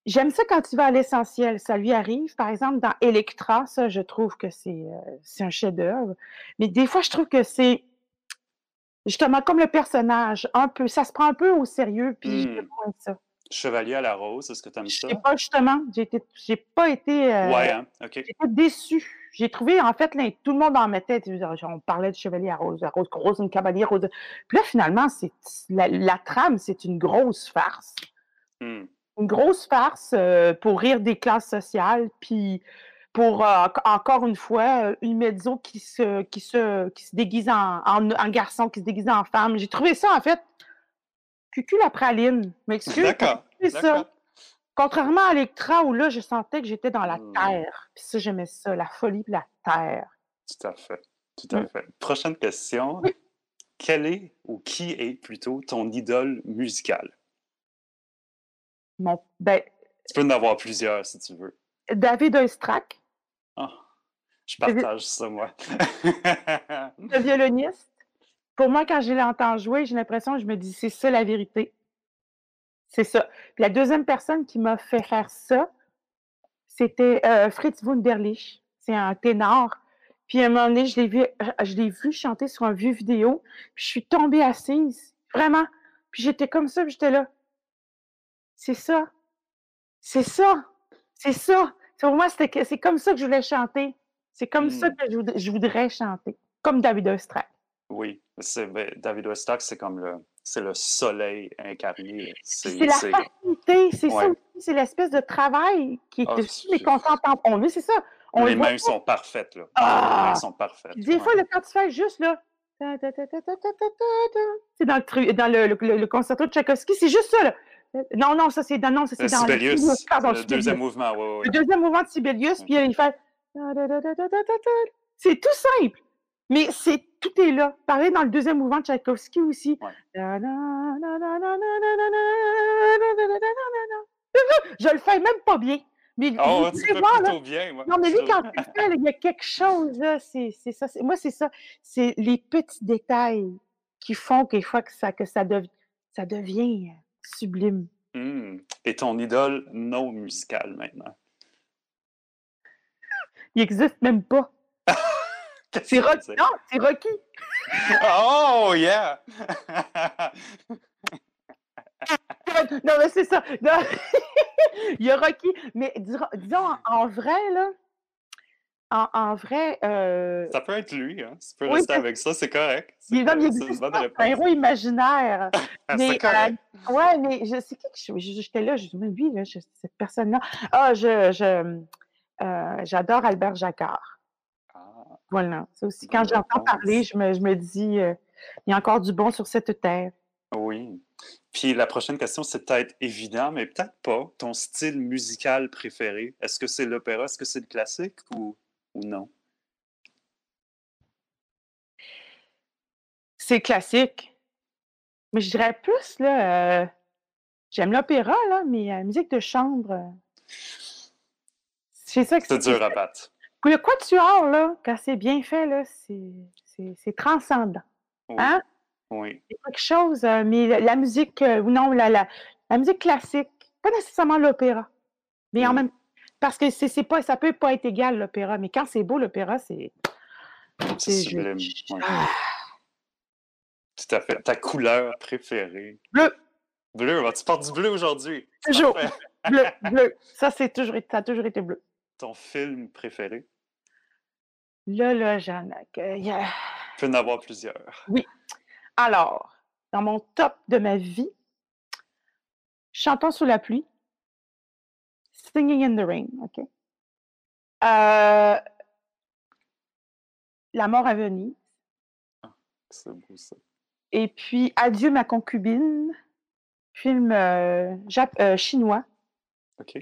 B: J'aime ça quand il va à l'essentiel. Ça lui arrive. Par exemple, dans Electra, ça, je trouve que c'est euh, c'est un chef-d'œuvre. Mais des fois, je trouve que c'est justement comme le personnage, un peu. Ça se prend un peu au sérieux, puis
A: Hmm.
B: ça.
A: Chevalier à la rose, est-ce que tu aimes
B: Je
A: ça?
B: pas, justement. J'ai pas été. euh,
A: Ouais, hein?
B: J'étais déçue. J'ai trouvé, en fait, là, tout le monde en mettait. tu On parlait de Chevalier à Rose, à Rose, Rose, une cavalier, Rose. Puis là, finalement, c'est la, la trame, c'est une grosse farce.
A: Hmm.
B: Une grosse farce euh, pour rire des classes sociales, puis pour, euh, enc- encore une fois, euh, une mezzo qui se, qui se, qui se déguise en, en, en garçon, qui se déguise en femme. J'ai trouvé ça, en fait, cucul la praline. M'excuse.
A: D'accord.
B: C'est ça? Contrairement à Electra, où là, je sentais que j'étais dans la
A: Hmm.
B: terre. Puis ça, j'aimais ça, la folie puis la terre.
A: Tout à fait. Tout à
B: Mm.
A: fait. Prochaine question.
B: Oui.
A: Quel est, ou qui est plutôt, ton idole musicale?
B: Mon, ben,
A: Tu peux en avoir plusieurs si tu veux.
B: David Oistrakh,
A: Ah, je
B: David-
A: partage ça, moi. [LAUGHS]
B: le violoniste. Pour moi, quand je l'entends jouer, j'ai l'impression, je me dis, c'est ça la vérité. C'est ça. Puis la deuxième personne qui m'a fait faire ça, c'était euh, Fritz Wunderlich. C'est un ténor. Puis à un moment donné, je l'ai vu, je l'ai vu chanter sur un vieux vidéo. Puis je suis tombée assise. Vraiment. Puis j'étais comme ça, puis j'étais là. C'est ça. C'est ça. C'est ça. Pour moi, c'est comme ça que je voulais chanter. C'est comme ça que je, voudrais chanter. Comme David Oistrakh.
A: Oui. David Oistrakh, c'est comme le, c'est le soleil incarné. C'est
B: la facilité, c'est ça aussi, c'est l'espèce de travail qui est
A: oh,
B: dessus, les contemporains. On le c'est ça. On
A: les, mains sont parfaites, là. Les mains sont parfaites.
B: Des fois, le, quand tu fais juste, là, c'est dans, le, concerto de Tchaïkovski, c'est juste ça, là. Non, non, ça c'est dans, non, ça, c'est. Euh,
A: le, deuxième mouvement.
B: Le deuxième mouvement de Sibelius, puis il fait. C'est tout simple, mais c'est tout est là. Pareil dans le deuxième mouvement de Tchaïkovski aussi. Je le fais même pas bien. Mais
A: oh, tu fais
B: plutôt là,
A: bien. Moi.
B: Non, mais lui, quand il fait, il y a quelque chose, là, c'est, c'est ça. Moi, c'est ça. C'est les petits détails qui font quelquefois que ça, que ça, ça devient euh, sublime.
A: Hmm. Et ton idole non musicale maintenant?
B: Il n'existe même pas. [LAUGHS] C'est Rocky. Non, c'est Rocky.
A: Oh, yeah! [LAUGHS]
B: Non, mais c'est ça. Non. [LAUGHS] il y a Rocky. Mais disons, en vrai, là, en, en vrai, euh,
A: ça peut être lui, hein? Tu peux
B: Oui,
A: rester avec ça, c'est correct. C'est
B: il, il existe
A: bonne
B: pas. [LAUGHS] C'est un héros imaginaire.
A: Ah,
B: mais,
A: c'est correct.
B: euh, ouais, mais je sais qui que je- j'étais là, je mais lui, là, je- cette personne-là. Ah, je, je, euh, j'adore Albert Jacquard.
A: Ah,
B: Voilà. C'est aussi, quand j'entends parler, je me, je me dis, euh, il y a encore du bon sur cette terre.
A: oui. Puis la prochaine question, c'est peut-être évident, mais peut-être pas. Ton style musical préféré, est-ce que c'est l'opéra, est-ce que c'est le classique ou, ou non?
B: C'est classique. Mais je dirais plus, là, euh, J'aime l'opéra, là, mais la musique de chambre, euh, c'est ça que
A: C'est dur à battre.
B: Le quatuor, là, quand c'est bien fait, là, c'est, c'est, c'est transcendant.
A: Oui.
B: Hein?
A: Oui.
B: C'est quelque chose, euh, mais la, la musique, euh, ou non, la, la, la musique classique, pas nécessairement l'opéra, mais en
A: Mm.
B: même parce que c'est, pas, ça peut pas être égal, l'opéra, mais quand c'est beau, l'opéra, c'est.
A: C'est sublime.
B: je-
A: oui.
B: Ah,
A: Tout à fait. Ta couleur préférée?
B: bleu,
A: Bleu. Ah, Tu portes du bleu aujourd'hui.
B: toujours. Bleu, [LAUGHS] bleu. Ça, c'est toujours, ça a toujours été bleu.
A: Ton film préféré?
B: Là, là, j'en ai. il
A: peut en avoir plusieurs.
B: Alors, dans mon top de ma vie, Chantons sous la pluie, Singing in the Rain, OK? Euh, la mort à Venise,
A: C'est beau ça.
B: et puis Adieu ma concubine, film euh, jap- euh, chinois.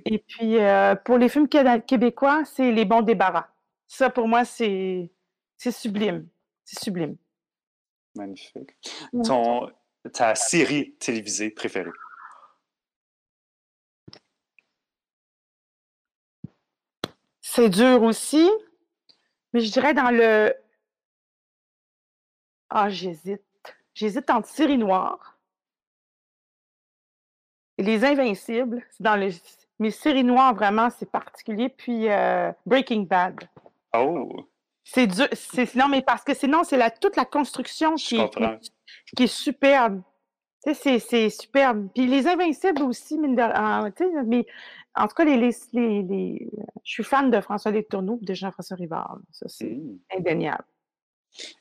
B: Et puis, pour les films qué- québécois, c'est Les bons débarras. Ça, pour moi, c'est c'est sublime. C'est sublime.
A: Magnifique. Ton, ta série télévisée préférée?
B: C'est dur aussi, mais je dirais dans le. Ah, j'hésite. J'hésite entre Série Noire et Les Invincibles. C'est dans le. Mais Série Noire, vraiment, c'est particulier. Puis euh, Breaking Bad.
A: Oh,
B: C'est dur. C'est, non, mais parce que sinon, c'est la, toute la construction qui est superbe. Tu sais, c'est, c'est superbe. Puis Les Invincibles aussi, mine de- sais, mais en tout cas, les, les, les- les- je suis fan de François Letourneau et de Jean-François Rivard. Ça, c'est
A: Hmm.
B: indéniable.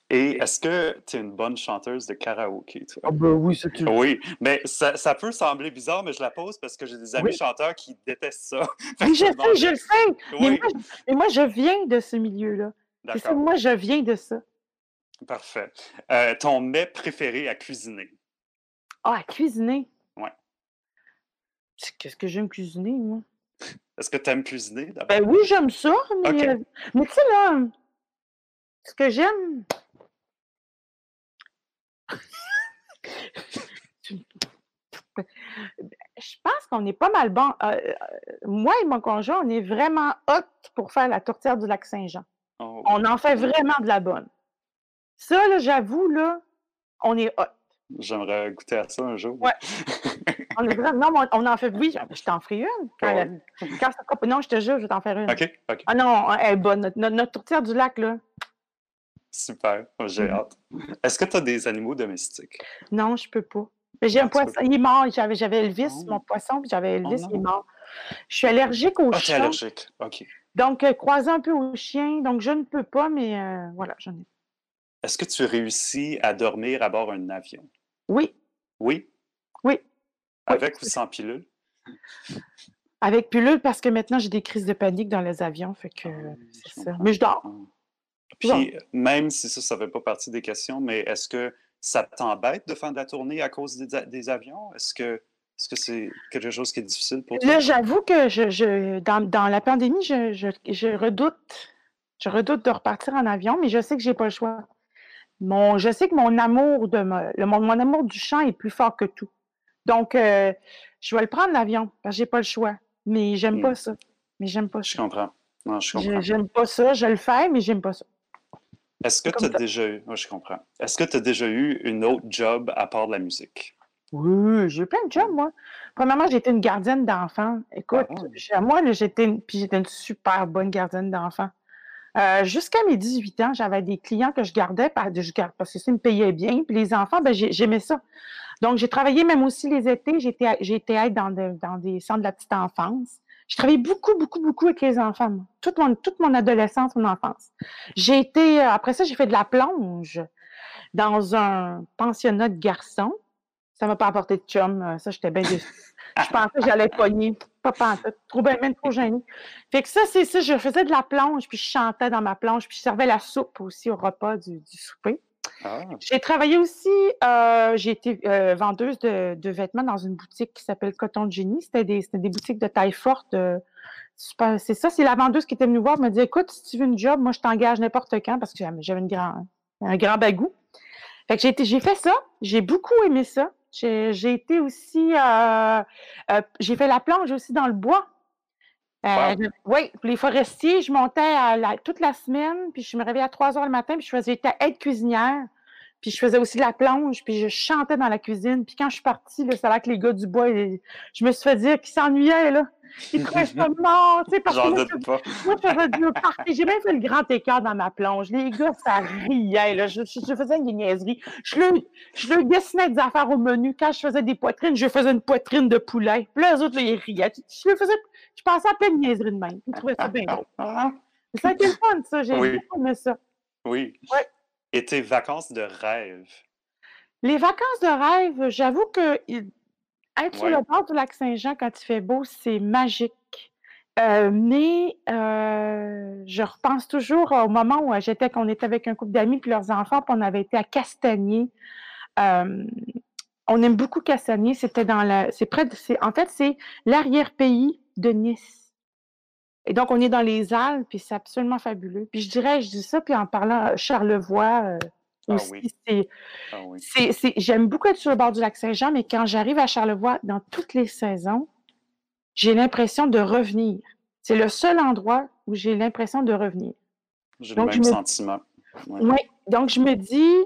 A: Et est-ce que tu es une bonne chanteuse de karaoké, toi?
B: ben oui, c'est tout.
A: Oui, mais ça, ça peut sembler bizarre, mais je la pose parce que j'ai des amis
B: Oui.
A: chanteurs qui détestent ça. [LAUGHS] Que
B: je
A: me
B: sais, je le sais. Mais, moi, je- mais moi, je viens de ce milieu-là.
A: D'accord,
B: moi, je viens de ça.
A: parfait. Euh, ton mets préféré à cuisiner?
B: Ah, à cuisiner?
A: Ouais.
B: Qu'est-ce que j'aime cuisiner, moi?
A: Est-ce que tu aimes cuisiner d'abord?
B: Ben oui, j'aime ça, mais, euh, mais tu sais, là, ce que j'aime. [LAUGHS] Je pense qu'on est pas mal bon. Euh, euh, moi et mon conjoint, on est vraiment hot pour faire la tourtière du lac Saint-Jean.
A: Oh,
B: On en fait vraiment de la bonne. Ça, là, j'avoue, là, on est hot.
A: J'aimerais goûter à ça un jour.
B: Ouais. [LAUGHS] On est vraiment. Non, mais on on en fait. Oui, je t'en ferai une. Quand,
A: Ouais.
B: la- quand ça Non, je te jure, je vais t'en faire une.
A: OK, OK,
B: Ah non, elle est bonne. Notre, notre- tourtière du lac, là.
A: super. J'ai
B: Mhm.
A: hâte. Est-ce que tu as des animaux domestiques?
B: Non, je peux pas. J'ai
A: Ah,
B: un poisson. Il est mort. J'avais, j'avais Elvis,
A: Oh.
B: mon poisson, puis j'avais Elvis,
A: Oh
B: il est mort. Je suis allergique aux
A: t'es
B: chats.
A: allergique. OK.
B: Donc, euh, un peu aux chiens. Donc, je ne peux pas, mais euh, voilà, j'en ai.
A: Est-ce que tu réussis à dormir à bord d'un avion?
B: Oui,
A: Oui?
B: oui.
A: Avec ou sans pilule?
B: Avec pilule, parce que maintenant, j'ai des crises de panique dans les avions. Fait que
A: Ah,
B: c'est ça. Mais je dors.
A: Ah.
B: Je dors.
A: Puis, même si ça, ça ne fait pas partie des questions, mais est-ce que ça t'embête de faire de la tournée à cause des, des avions? Est-ce que est-ce que c'est quelque chose qui est difficile pour toi?
B: Là, j'avoue que je, je- dans, dans la pandémie, je, je- je redoute. Je redoute de repartir en avion, mais je sais que j'ai pas le choix. Mon, je sais que mon amour de me- le, mon, mon amour du chant est plus fort que tout. Donc, euh, je vais le prendre l'avion parce que j'ai pas le choix. Mais j'aime
A: Hmm.
B: pas ça. Mais j'aime pas
A: Je
B: ça.
A: comprends. Non, je
B: Je-
A: comprends.
B: J'aime pas ça. Je le fais, mais j'aime pas ça.
A: Est-ce que tu as
B: ça.
A: déjà eu... ouais, je comprends. Est-ce que tu as déjà eu une autre job à part de la musique?
B: Oui, j'ai eu plein de jobs, moi. Premièrement, j'étais une gardienne d'enfants. Écoute,
A: Ah.
B: moi, j'étais une, puis j'étais une super bonne gardienne d'enfants. Euh, jusqu'à mes 18 ans, j'avais des clients que je gardais parce que ça me payait bien. Puis les enfants, ben, j'ai- j'aimais ça. Donc, j'ai travaillé même aussi les étés. J'ai été aide dans, de- dans des centres de la petite enfance. J'ai travaillé beaucoup, beaucoup, beaucoup avec les enfants. Toute mon, toute mon adolescence, mon enfance. J'ai été, euh, après ça, j'ai fait de la plonge dans un pensionnat de garçons. Ça m'a pas apporté de chum. euh, Ça, j'étais bien déçue. Je pensais que j'allais pogner. Pas pantoute. Trop bien, même trop gênée. Fait que ça, c'est ça. Je faisais de la plonge, puis je chantais dans ma plonge, puis je servais la soupe aussi au repas du, du souper.
A: Ah,
B: J'ai travaillé aussi, euh, j'ai été euh, vendeuse de, de vêtements dans une boutique qui s'appelle Coton de Génie. C'était des, des boutiques de taille forte. euh, c'est ça, c'est la vendeuse qui était venue voir, m'a dit Écoute, si tu veux une job, moi je t'engage n'importe quand parce que j'avais grand, un grand bagou. Fait que j'ai fait ça, j'ai beaucoup aimé ça. J'ai été aussi, euh, euh, j'ai fait la plonge aussi dans le bois. Euh, oui, les forestiers, je montais à toute la semaine, puis je me réveillais à 3 heures le matin, puis je faisais être cuisinière. Puis je faisais aussi de la plonge, puis je chantais dans la cuisine. Puis quand je suis partie, là, ça a l'air que les gars du bois, je me suis fait dire qu'ils s'ennuyaient, là. Ils trouvaient ça [LAUGHS] mort, tu sais, parce que moi, pas. moi, je faisais du party. J'ai même fait le grand écart dans ma plonge. Les gars, ça riait, là. Je, faisais une niaiserie. Je le, je le dessinais des affaires au menu. Quand je faisais des poitrines, je faisais une poitrine de poulet. Puis là, les autres, là, ils riaient. Je le faisais, je pensais à plein de niaiseries de même. Ils trouvaient ça bien beau. [LAUGHS] Ça a été le fun, ça. J'ai oui. aimé ça.
A: Oui. Ouais. Et tes vacances de rêve?
B: Les vacances de rêve, j'avoue que être sur le bord du lac Saint-Jean quand il fait beau, c'est magique. Euh, mais euh, je repense toujours au moment où j'étais, qu'on était avec un couple d'amis puis leurs enfants, puis on avait été à Castagnier. Euh, on aime beaucoup Castagnier. C'était dans la, c'est près de, en fait, c'est l'arrière-pays de Nice. Et donc, on est dans les Alpes, puis c'est absolument fabuleux. Puis je dirais, je dis ça, puis en parlant Charlevoix euh, ah aussi, ah c'est, j'aime beaucoup être sur le bord du lac Saint-Jean, mais quand j'arrive à Charlevoix, dans toutes les saisons, j'ai l'impression de revenir. C'est le seul endroit où j'ai l'impression de revenir.
A: J'ai le même sentiment.
B: Oui. Donc, je me dis,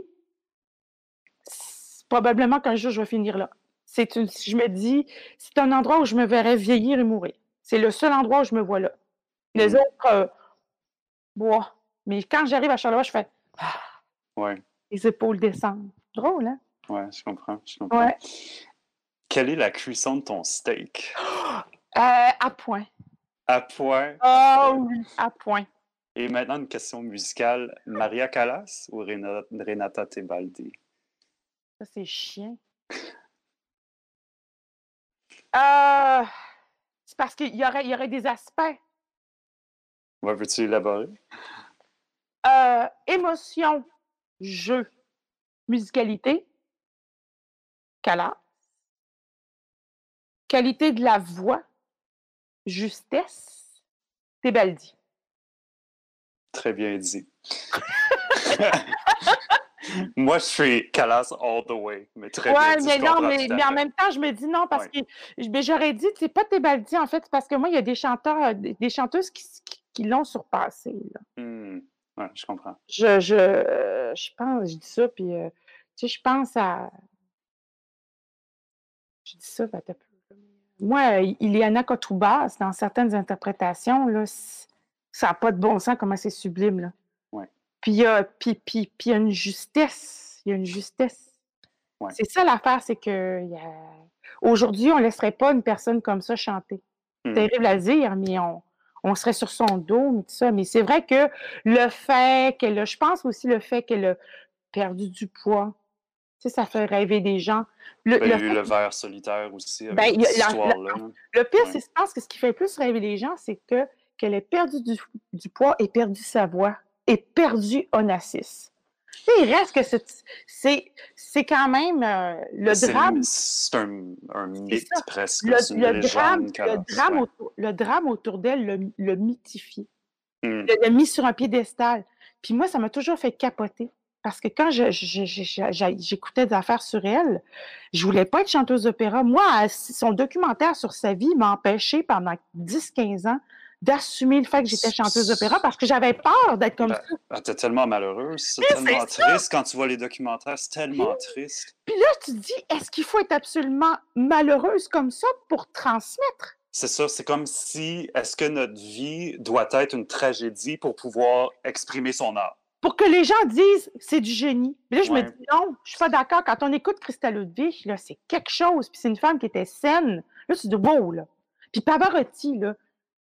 B: probablement qu'un jour, je vais finir là. C'est je me dis, c'est un endroit où je me verrais vieillir et mourir. C'est le seul endroit où je me vois là. Les mmh. autres, euh, bois. Mais quand j'arrive à Charleroi, je fais ah,
A: ouais.
B: les épaules descendent. Drôle, hein?
A: Oui, je comprends. Je comprends. Quelle est la cuisson de ton steak? [GASPS]
B: Euh, à point.
A: À point?
B: Oh oui, à point.
A: Et maintenant, une question musicale. Maria Callas ou Renata Tebaldi?
B: Ça, c'est chien. Euh, c'est parce qu'il y aurait, y aurait des aspects
A: Ouais, veux-tu élaborer?
B: Euh, émotion, jeu, musicalité, cala, qualité de la voix, justesse, Tebaldi.
A: Très bien dit. [LAUGHS] Moi, je suis Calas all the way, mais très
B: ouais,
A: bien
B: mais non, mais, mais, en même temps, je me dis non parce que j'aurais dit, c'est pas Tebaldi en fait, parce que moi, il y a des chanteurs, des, chanteuses qui, qui l'ont surpassé. Là.
A: Mmh. Ouais, je comprends.
B: Je, je, je pense, je dis ça, puis euh, tu sais, je pense à. Je dis ça, ben, peu. Moi, Iliana Kotroubas, dans certaines interprétations, là, ça n'a pas de bon sens comment c'est sublime. Là.
A: Ouais.
B: Puis il y, a, puis, puis, puis, y a une justesse. Il y a une justesse. Ouais. C'est ça l'affaire, c'est que a... aujourd'hui, on ne laisserait pas une personne comme ça chanter. Mmh. terrible à dire, mais on, on serait sur son dos, mais tout ça. Mais c'est vrai que le fait qu'elle a, je pense aussi le fait qu'elle a perdu du poids, tu sais, ça fait rêver des gens.
A: Le, ben, il y a eu le verre solitaire aussi avec ben, cette histoire-là.
B: Le pire, c'est je pense que ce qui fait plus rêver les gens, c'est que qu'elle ait perdu du, du, poids et perdu sa voix et perdu Onassis il reste que c'est quand même euh, le drame.
A: C'est un, un, mythe presque.
B: Le, le drame, le, drame autour, le drame autour d'elle le, le mythifie. Hmm. Le, mis sur un piédestal. Puis moi, ça m'a toujours fait capoter. Parce que quand j'écoutais des affaires sur elle, je voulais pas être chanteuse d'opéra. Moi, son documentaire sur sa vie m'a empêché pendant 10-15 ans d'assumer le fait que j'étais chanteuse d'opéra parce que j'avais peur d'être comme ben, ça.
A: Ben, t'es tellement malheureuse, c'est tellement triste quand tu vois les documentaires, c'est tellement triste.
B: Puis là, tu te dis, est-ce qu'il faut être absolument malheureuse comme ça pour transmettre?
A: C'est ça, c'est comme si, est-ce que notre vie doit être une tragédie pour pouvoir exprimer son art?
B: Pour que les gens disent, c'est du génie. Mais là, je me dis, non, je suis pas d'accord. Quand on écoute Christelle Ludwig, là, c'est quelque chose, puis c'est une femme qui était saine. Là, tu dis, wow, là. Puis Pavarotti, là,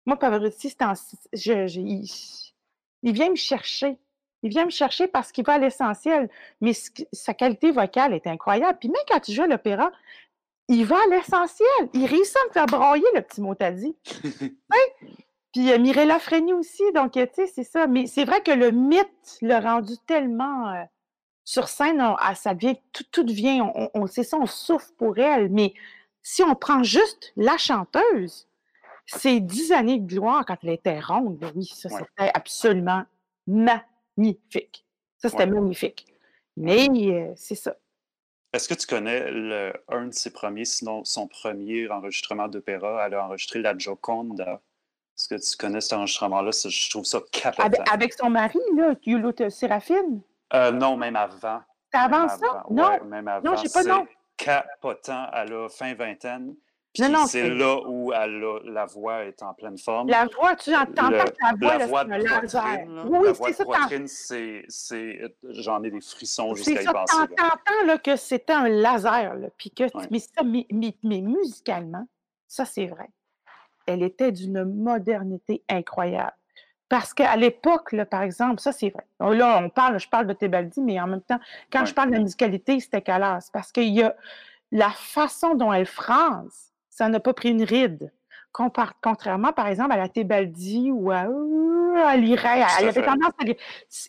B: moi, Pavarotti, c'est en, il, vient me chercher. Il vient me chercher parce qu'il va à l'essentiel. Mais sa qualité vocale est incroyable. Puis même quand tu joues à l'opéra, il va à l'essentiel. Il réussit à me faire broyer, le petit mot t'as dit. [LAUGHS] Puis euh, Mirella Freni aussi. Donc, tu sais, c'est ça. Mais c'est vrai que le mythe l'a rendu tellement euh, sur scène, ah, ça devient, tout, tout devient, on, on, c'est ça, on souffre pour elle. Mais si on prend juste la chanteuse, ces dix années de gloire, quand elle était ronde, ben oui, ça, c'était absolument magnifique. Ça, c'était magnifique. Mais euh, c'est ça.
A: Est-ce que tu connais le, un de ses premiers, sinon son premier enregistrement d'opéra? Elle a enregistré La Gioconda. Est-ce que tu connais cet enregistrement-là? Je trouve ça capotant.
B: Avec, avec son mari, là, Yulo Séraphine?
A: Euh, non, même avant.
B: C'est avant ça? Non.
A: Ouais, même avant.
B: Non, j'ai pas non.
A: capotant. Elle a fin vingtaine. C'est là où elle a, la voix est en pleine forme.
B: La voix, tu entends
A: Le-
B: pas ta voix,
A: la
B: là,
A: voix de poitrine, là,
B: Oui,
A: la voix de poitrine, c'est, c'est, j'en ai des frissons jusqu'à y
B: ça,
A: penser.
B: t'entends là, que c'était un laser. Là, puis que,
A: Ouais.
B: mais, ça, mais, mais- mais musicalement, ça c'est vrai. Elle était d'une modernité incroyable. Parce qu'à l'époque, par exemple, ça c'est vrai. Oh, Là, on parle, je parle de Tebaldi, mais en même temps, quand
A: Ouais.
B: je parle de la musicalité, c'était Calas. Parce qu'il y a la façon dont elle phrase, ça n'a pas pris une ride. Contrairement, par exemple, à la Tebaldi ou à, elle
A: à
B: avait
A: fait.
B: tendance à lire.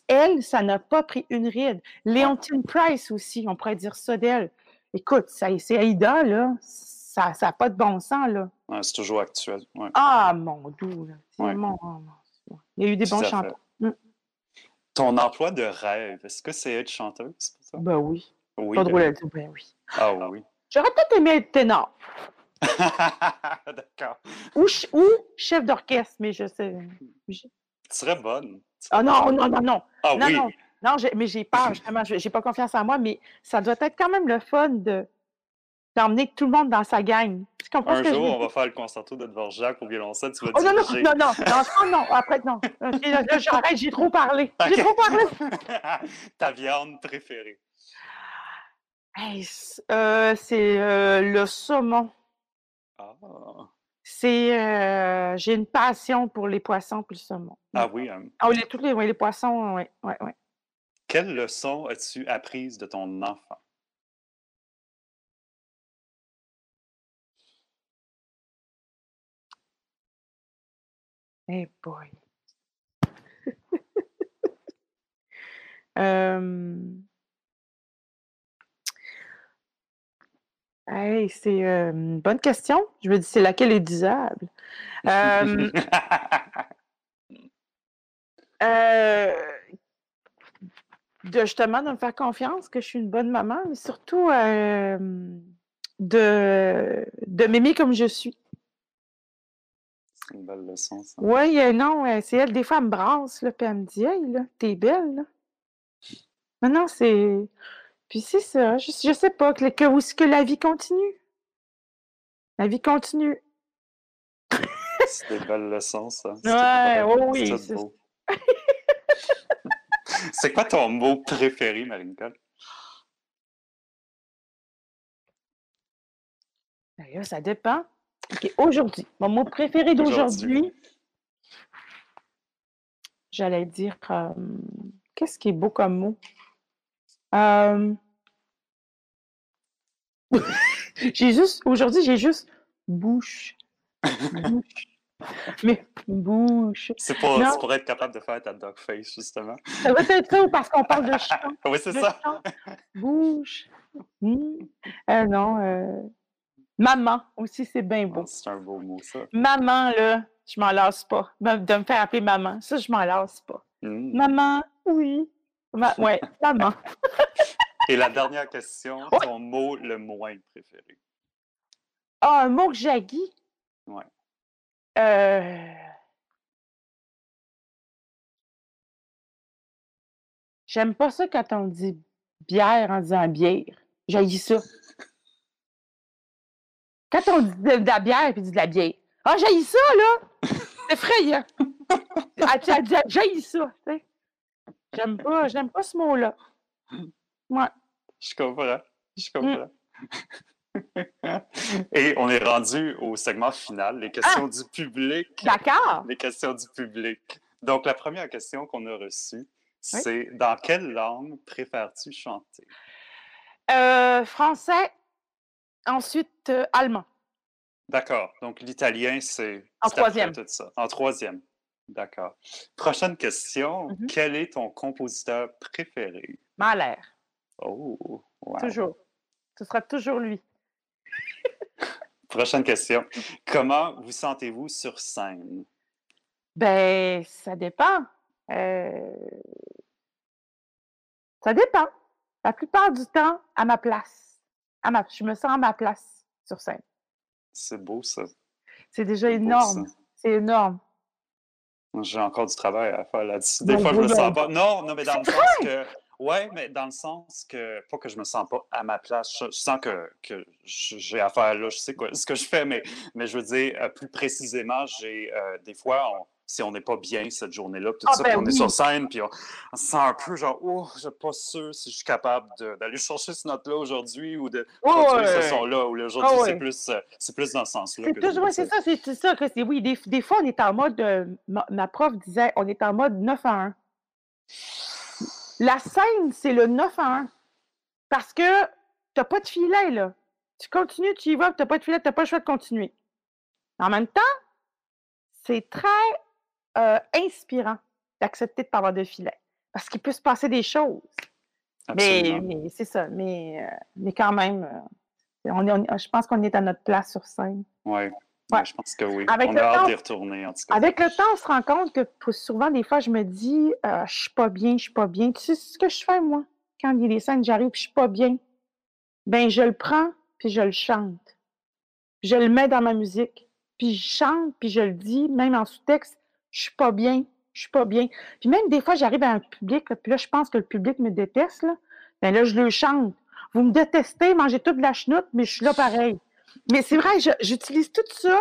B: Elle, ça n'a pas pris une ride. Léontine Price aussi, on pourrait dire ça d'elle. Écoute, c'est Aïda, là, ça n'a pas de bon sens, là.
A: Ouais, c'est toujours actuel. ouais.
B: Ah, mon doux, là.
A: Ouais.
B: mon- Il y a eu des
A: Tout
B: bons chanteurs. Mm.
A: Ton emploi de rêve, est-ce que c'est être chanteuse? ça?
B: Ben oui.
A: Oui.
B: pas
A: ben
B: drôle à dire, ben oui.
A: Ah oui.
B: J'aurais peut-être aimé être ténor [LAUGHS]
A: D'accord.
B: ou, ch- ou chef d'orchestre, mais je sais. je-
A: Tu serais bonne.
B: Ah
A: serais
B: non, non, non, non.
A: Ah
B: non,
A: oui.
B: non. Non, mais j'ai peur, justement. J'ai pas confiance en moi, mais ça doit être quand même le fun de d'emmener tout le monde dans sa gang. Tu comprends
A: Un jour, on va faire le concerto de Dvorak au violoncelle. Tu vas
B: Oh non, non, non, non, non, non, après, non. Là, j'arrête, j'ai trop parlé. J'ai trop parlé. [LAUGHS]
A: Ta viande préférée.
B: Euh, c'est euh, le saumon.
A: Ah,
B: C'est, euh, j'ai une passion pour les poissons puis le saumon.
A: ah oui. hein.
B: Ah, oui, les, tous les, ouais, les poissons, oui, oui, oui.
A: Quelle leçon as-tu apprise de ton enfant?
B: Hey boy. [LAUGHS] Euh, Hey, c'est euh, une bonne question. Je me dis, c'est laquelle est disable? Euh, [LAUGHS] euh, de justement de me faire confiance que je suis une bonne maman, mais surtout de, de m'aimer comme je suis.
A: C'est une belle leçon, ça.
B: Oui, non, c'est elle, des fois, elle me brasse, là, puis elle me dit, hey, là, t'es belle, là. Non, c'est. Puis c'est ça, je, je sais pas, que, que, où est-ce que la vie continue? La vie continue.
A: C'est des belles leçons, ça.
B: Ouais, oh oui,
A: C'est quoi ton mot préféré, Marie-Nicole?
B: Ben là, ça dépend. Aujourd'hui, mon mot préféré d'aujourd'hui, j'allais dire, euh, qu'est-ce qui est beau comme mot? Euh, j'ai juste, aujourd'hui, j'ai juste bouche. Bouche. Mais bouche.
A: C'est pour, pour être capable de faire ta dog face, justement.
B: Ça va être ça ou parce qu'on parle de chant. [LAUGHS]
A: Oui, c'est ça.
B: chant. Bouche. Hmm. Euh, non. euh, Maman aussi, c'est bien beau.
A: Ah, C'est un beau mot, ça.
B: Maman, là, je m'en lasse pas. De me faire appeler maman. Ça, je m'en lasse pas.
A: Mm.
B: Maman, oui. Ma- ouais. [LAUGHS]
A: Et la dernière question,
B: Ouais.
A: ton mot le moins préféré?
B: Ah, un mot que j'haïs?
A: Ouais.
B: Euh... J'aime pas ça quand on dit bière en disant bière. J'haïs ça. Quand on dit de, de la bière puis dit de la bière. Ah, j'haïs ça, là! [LAUGHS] C'est effrayant. Ah, tu as dit, j'haïs ça, tu sais. J'aime pas, j'aime pas ce mot-là. Ouais.
A: Je comprends. Je
B: Mm.
A: comprends. [LAUGHS] Et on est rendu au segment final, les questions du public.
B: D'accord.
A: Les questions du public. Donc, la première question qu'on a reçue, c'est dans quelle langue préfères-tu chanter?
B: Euh, français, ensuite euh, allemand.
A: D'accord. Donc, l'italien, c'est.
B: En troisième.
A: Tout ça. En troisième. D'accord. Prochaine question.
B: Mhm.
A: Quel est ton compositeur préféré?
B: Mahler,
A: Oh, wow.
B: toujours. Ce sera toujours lui. [LAUGHS]
A: Prochaine question. Comment vous sentez-vous sur scène?
B: Ben, ça dépend. Euh, Ça dépend. La plupart du temps, à ma place. à ma, je me sens à ma place sur scène.
A: C'est beau, ça.
B: C'est déjà énorme. C'est énorme.
A: J'ai encore du travail à faire là-dessus. Des fois, je me sens pas. Non, non, mais dans le sens que. Ouais, mais dans le sens que. Pas que je me sens pas à ma place. Je, je sens que, que j'ai affaire là. Je sais quoi, ce que je fais, mais, mais je veux dire, euh, plus précisément, j'ai. euh, des fois, on- si on n'est pas bien cette journée-là, puis tout
B: Ah,
A: ça,
B: ben
A: puis on est sur scène, puis on, on se sent un peu genre, oh, je suis pas sûr si je suis capable d'aller chercher ce note-là aujourd'hui ou de
B: Oh,
A: produire ce son-là. Ou aujourd'hui,
B: Ah,
A: c'est
B: ouais.
A: plus, euh, c'est plus dans ce sens-là.
B: C'est ça, c'est ça que c'est. Oui, des, des fois, on est en mode. euh, ma, ma prof disait, on est en mode 9 à 1. La scène, c'est le 9 à 1. Parce que t'as pas de filet, là. Tu continues, tu y vas, puis t'as pas de filet, t'as pas le choix de continuer. En même temps, c'est très euh, inspirant d'accepter de pas avoir de filet. Parce qu'il peut se passer des choses. Mais,
A: Absolument.
B: mais c'est ça. Mais, euh, mais quand même, euh, on on je pense qu'on est à notre place sur scène.
A: Ouais.
B: Ouais.
A: Je pense que oui.
B: Avec
A: on
B: le
A: a hâte
B: temps-
A: d'y retourner, en tout cas.
B: Avec le temps, on se rend compte que souvent, des fois, je me dis, euh, je suis pas bien, je suis pas bien. Tu sais ce que je fais, moi? Quand il y a des scènes, j'arrive, je suis pas bien. Ben, je le prends, puis je le chante. Je le mets dans ma musique. Puis je chante, puis je le dis, même en sous-texte, je suis pas bien, je suis pas bien. Puis même des fois, j'arrive à un public, là, puis là, je pense que le public me déteste, là. Ben là, je le chante. Vous me détestez, mangez toute la chenoute, mais je suis là pareil. Mais c'est vrai, j'utilise tout ça,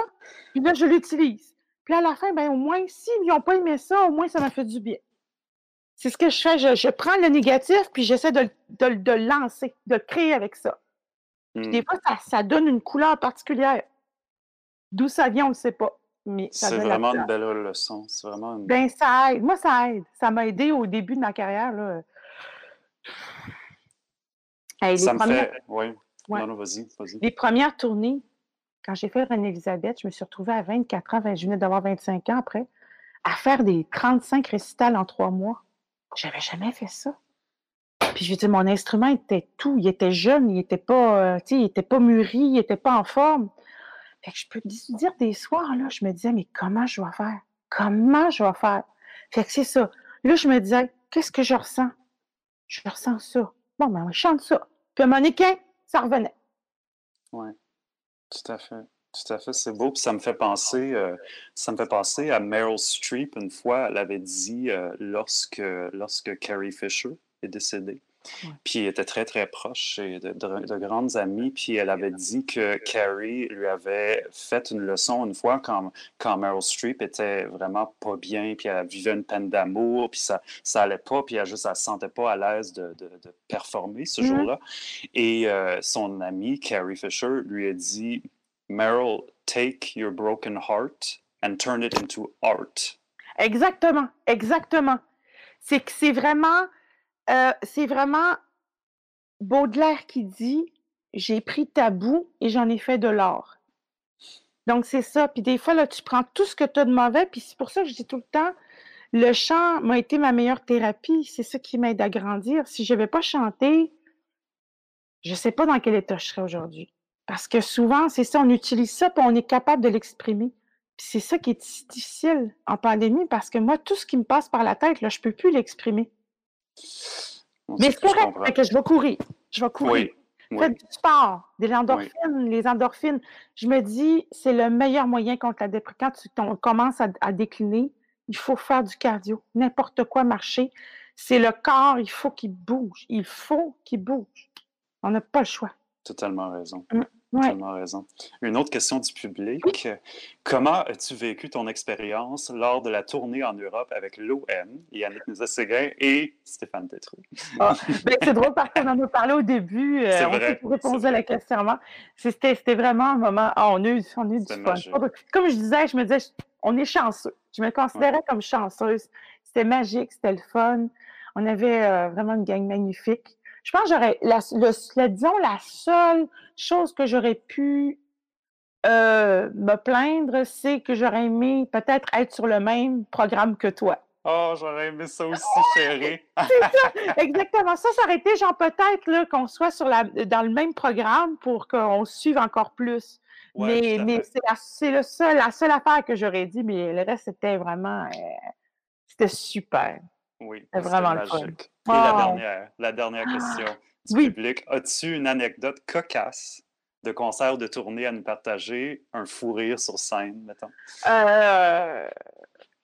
B: puis là, je l'utilise. Puis à la fin, ben au moins, s'ils n'ont pas aimé ça, au moins, ça m'a fait du bien. C'est ce que je fais. Je, je prends le négatif, puis j'essaie de, le- de de le lancer, de le créer avec ça. Puis
A: Hmm.
B: des fois, ça, ça donne une couleur particulière. D'où ça vient, on ne le sait pas. Mais ça
A: C'est vraiment une belle leçon. C'est vraiment une...
B: Ben, ça aide. Moi, ça aide. Ça m'a aidé au début de ma carrière. Là. Hey,
A: Ça me
B: premières,
A: fait... Oui.
B: Ouais.
A: Non, non, vas-y, vas-y.
B: les premières tournées, quand j'ai fait Reine-Élisabeth, je me suis retrouvée à 24 ans, je venais d'avoir 25 ans après, à faire des 35 récitals en trois mois. J'avais jamais fait ça. Puis je dire, mon instrument était tout. Il était jeune, il était pas, euh, il était pas mûri, il était pas en forme. Fait que je peux dire des soirs, là, je me disais, mais comment je vais faire? Comment je vais faire? Fait que c'est ça. Là, je me disais, qu'est-ce que je ressens? Je ressens ça. Bon, ben, on chante ça. Puis à un ça revenait.
A: Oui, tout à fait. Tout à fait, c'est beau. Puis ça me fait penser, euh, ça me fait penser à Meryl Streep. Une fois, elle avait dit euh, lorsque, lorsque Carrie Fisher est décédée,
B: Ouais.
A: puis elle était très, très proche et de, de- de grandes amies, puis elle avait dit que Carrie lui avait fait une leçon une fois quand, quand Meryl Streep était vraiment pas bien, puis elle vivait une peine d'amour, puis ça, ça allait pas, puis elle juste, elle se sentait pas à l'aise de, de- performer ce
B: Mhm.
A: jour-là. Et euh, son ami, Carrie Fisher, lui a dit Meryl, take your broken heart and turn it into art.
B: Exactement, exactement. C'est que c'est vraiment, c'est vraiment Baudelaire qui dit J'ai pris ta boue et j'en ai fait de l'or. Donc, c'est ça. Puis des fois, tu prends tout ce que tu as de mauvais. Puis c'est pour ça que je dis tout le temps le chant m'a été ma meilleure thérapie. C'est ça qui m'aide à grandir. Si je n'avais pas chanté, je ne sais pas dans quel état je serais aujourd'hui. Parce que souvent, c'est ça, on utilise ça puis on est capable de l'exprimer. Puis c'est ça qui est difficile en pandémie parce que moi, tout ce qui me passe par la tête, je ne peux plus l'exprimer.
A: On
B: Mais c'est correct, fait que je vais courir. Je vais courir.
A: Oui, oui,
B: Faites du sport, des endorphines, les endorphines. Je me dis, c'est le meilleur moyen contre la dépression. Quand tu ton- commences à, à décliner, il faut faire du cardio. N'importe quoi, marcher. C'est le corps, il faut qu'il bouge. Il faut qu'il bouge. On n'a pas le choix.
A: totalement raison.
B: Ouais.
A: Raison. Une autre question du public. Comment as-tu vécu ton expérience lors de la tournée en Europe avec l'OM, Yannick Nézet-Séguin et Stéphane Tétrault?
B: Ben, c'est drôle parce qu'on en a parlé au début. euh, on s'est répondu à la question. C'était vraiment un moment. ah, on, a eu, on a eu du fun. Comme je disais, je me disais, on est chanceux. Je me considérais comme chanceuse. C'était magique, c'était le fun. On avait euh, vraiment une gang magnifique. Je pense que j'aurais, la, le- la- disons, la seule chose que j'aurais pu euh, me plaindre, c'est que j'aurais aimé peut-être être sur le même programme que toi.
A: Oh, j'aurais aimé ça aussi, chérie. [LAUGHS]
B: Exactement. Ça, ça aurait été genre peut-être là, qu'on soit sur la, dans le même programme pour qu'on suive encore plus.
A: Ouais,
B: mais mais c'est la, c'est le seul, la seule affaire que j'aurais dit, mais le reste, c'était vraiment. euh, c'était super.
A: Oui,
B: C'est
A: c'était
B: vraiment le fun.
A: Et la dernière, la dernière question. du public. As-tu une anecdote cocasse de concert de tournée à nous partager, un fou rire sur scène, mettons?
B: Euh,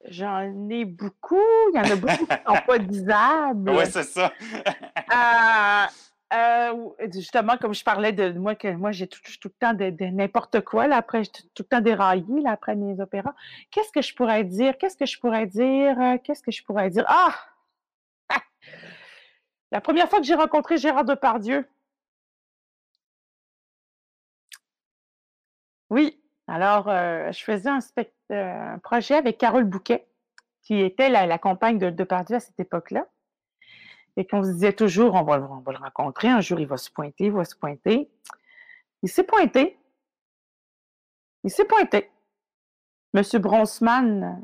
B: J'en ai beaucoup. Il y en a beaucoup qui ne sont pas disables. [LAUGHS]
A: Oui, c'est ça. [LAUGHS]
B: Euh, euh, justement, comme je parlais de moi, que moi, j'ai tout, tout, le temps de, n'importe quoi, là, après, tout, tout, le temps déraillé, là, après mes opéras. Qu'est-ce que je pourrais dire? Qu'est-ce que je pourrais dire? Qu'est-ce que je pourrais dire? Ah! La première fois que j'ai rencontré Gérard Depardieu. Oui, alors, euh, je faisais un, euh, un, projet avec Carole Bouquet, qui était la, la compagne de Depardieu à cette époque-là. Et qu'on se disait toujours, on va, le rencontrer, un jour il va se pointer, il va se pointer. Il s'est pointé. Il s'est pointé. Monsieur Bronzman,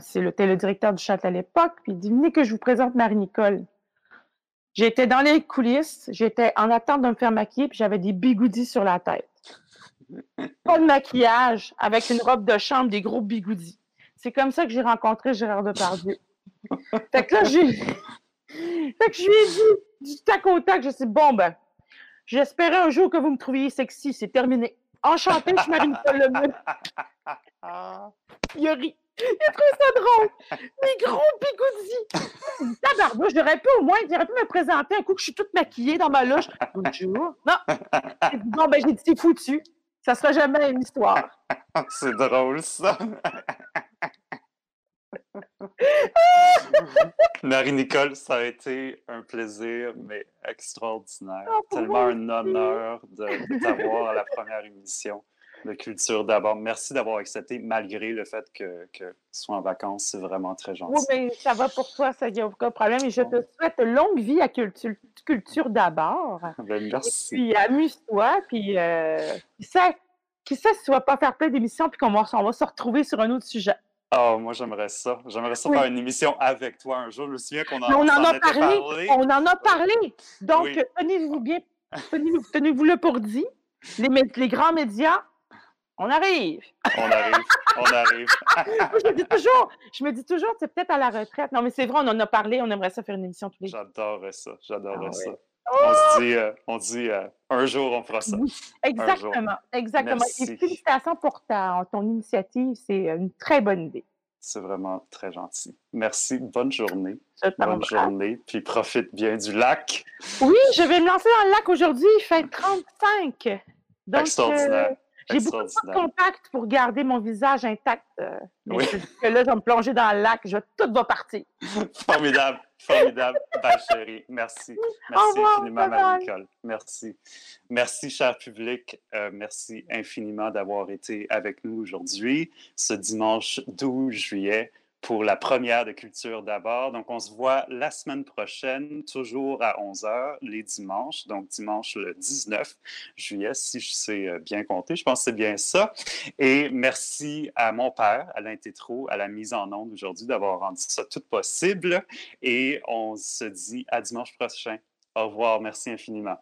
B: c'était le directeur du château à l'époque, puis il dit Venez que je vous présente Marie-Nicole. J'étais dans les coulisses, j'étais en attente de me faire maquiller, puis j'avais des bigoudis sur la tête. Pas de maquillage, avec une robe de chambre, des gros bigoudis. C'est comme ça que j'ai rencontré Gérard Depardieu. [LAUGHS] fait que là, j'ai. Fait que je lui ai dit du tac au tac, je sais, bon ben, j'espérais un jour que vous me trouviez sexy, c'est terminé. Enchanté, je suis Marie-Nicole Lemieux. [LAUGHS] Il a ri. Il a trouvé ça drôle. Mes gros bigoudis. Tabarnouche, j'aurais pu au moins, j'aurais pu me présenter un coup que je suis toute maquillée dans ma loge. Bonjour. Non. Bon, ben, j'ai dit, c'est foutu. Ça sera jamais une histoire. [LAUGHS]
A: c'est drôle, ça. [LAUGHS] Marie-Nicole, ça a été un plaisir, mais extraordinaire. Oh, Tellement un honneur de, t'avoir à la première émission de Culture d'abord. Merci d'avoir accepté, malgré le fait que, que tu sois en vacances. C'est vraiment très gentil.
B: Oui, mais ça va pour toi, ça n'y a aucun problème. Et je te souhaite longue vie à Culture, culture d'abord.
A: Ben, merci.
B: Et puis amuse-toi, puis euh, qui sait, qui sait si tu ne vas pas faire plein d'émissions, puis qu'on va, on va se retrouver sur un autre sujet.
A: Oh, moi, j'aimerais ça. J'aimerais ça faire une émission avec toi un jour. Je me souviens qu'on en,
B: on en, a parlé, On en a parlé. Donc, tenez-vous bien, tenez-vous le pour dit. Les, les grands médias, on arrive.
A: On arrive. On arrive.
B: je me dis toujours, je me dis toujours, c'est peut-être à la retraite. Non, mais c'est vrai, on en a parlé. On aimerait ça faire une émission tous les
A: jours. J'adorerais ça. J'adorerais ah ça. On se dit, euh, on dit euh, un jour, on fera ça.
B: exactement, exactement. Et félicitations pour ta, ton initiative. C'est une très bonne idée.
A: C'est vraiment très gentil. Merci. Bonne journée. Bonne journée. Puis profite bien du lac.
B: Oui, je vais me lancer dans le lac aujourd'hui. Il fait 35.
A: Donc, Extraordinaire.
B: J'ai beaucoup de contact pour garder mon visage intact. Euh, oui. que là, je vais me plonger dans le lac, je tout va partir. [LAUGHS]
A: Formidable, formidable, belle chérie. Merci. Merci infiniment, Marie-Nicole. Merci. Merci, cher public. Euh, merci infiniment d'avoir été avec nous aujourd'hui, ce dimanche 12 juillet pour la première de Culture d'abord. Donc, on se voit la semaine prochaine, toujours à 11h, les dimanches. Donc, dimanche le 19 juillet, si je sais euh, bien compter. Je pense que c'est bien ça. Et merci à mon père, Alain Tétrault, à la mise en onde aujourd'hui, d'avoir rendu ça tout possible. Et on se dit à dimanche prochain. Au revoir. Merci infiniment.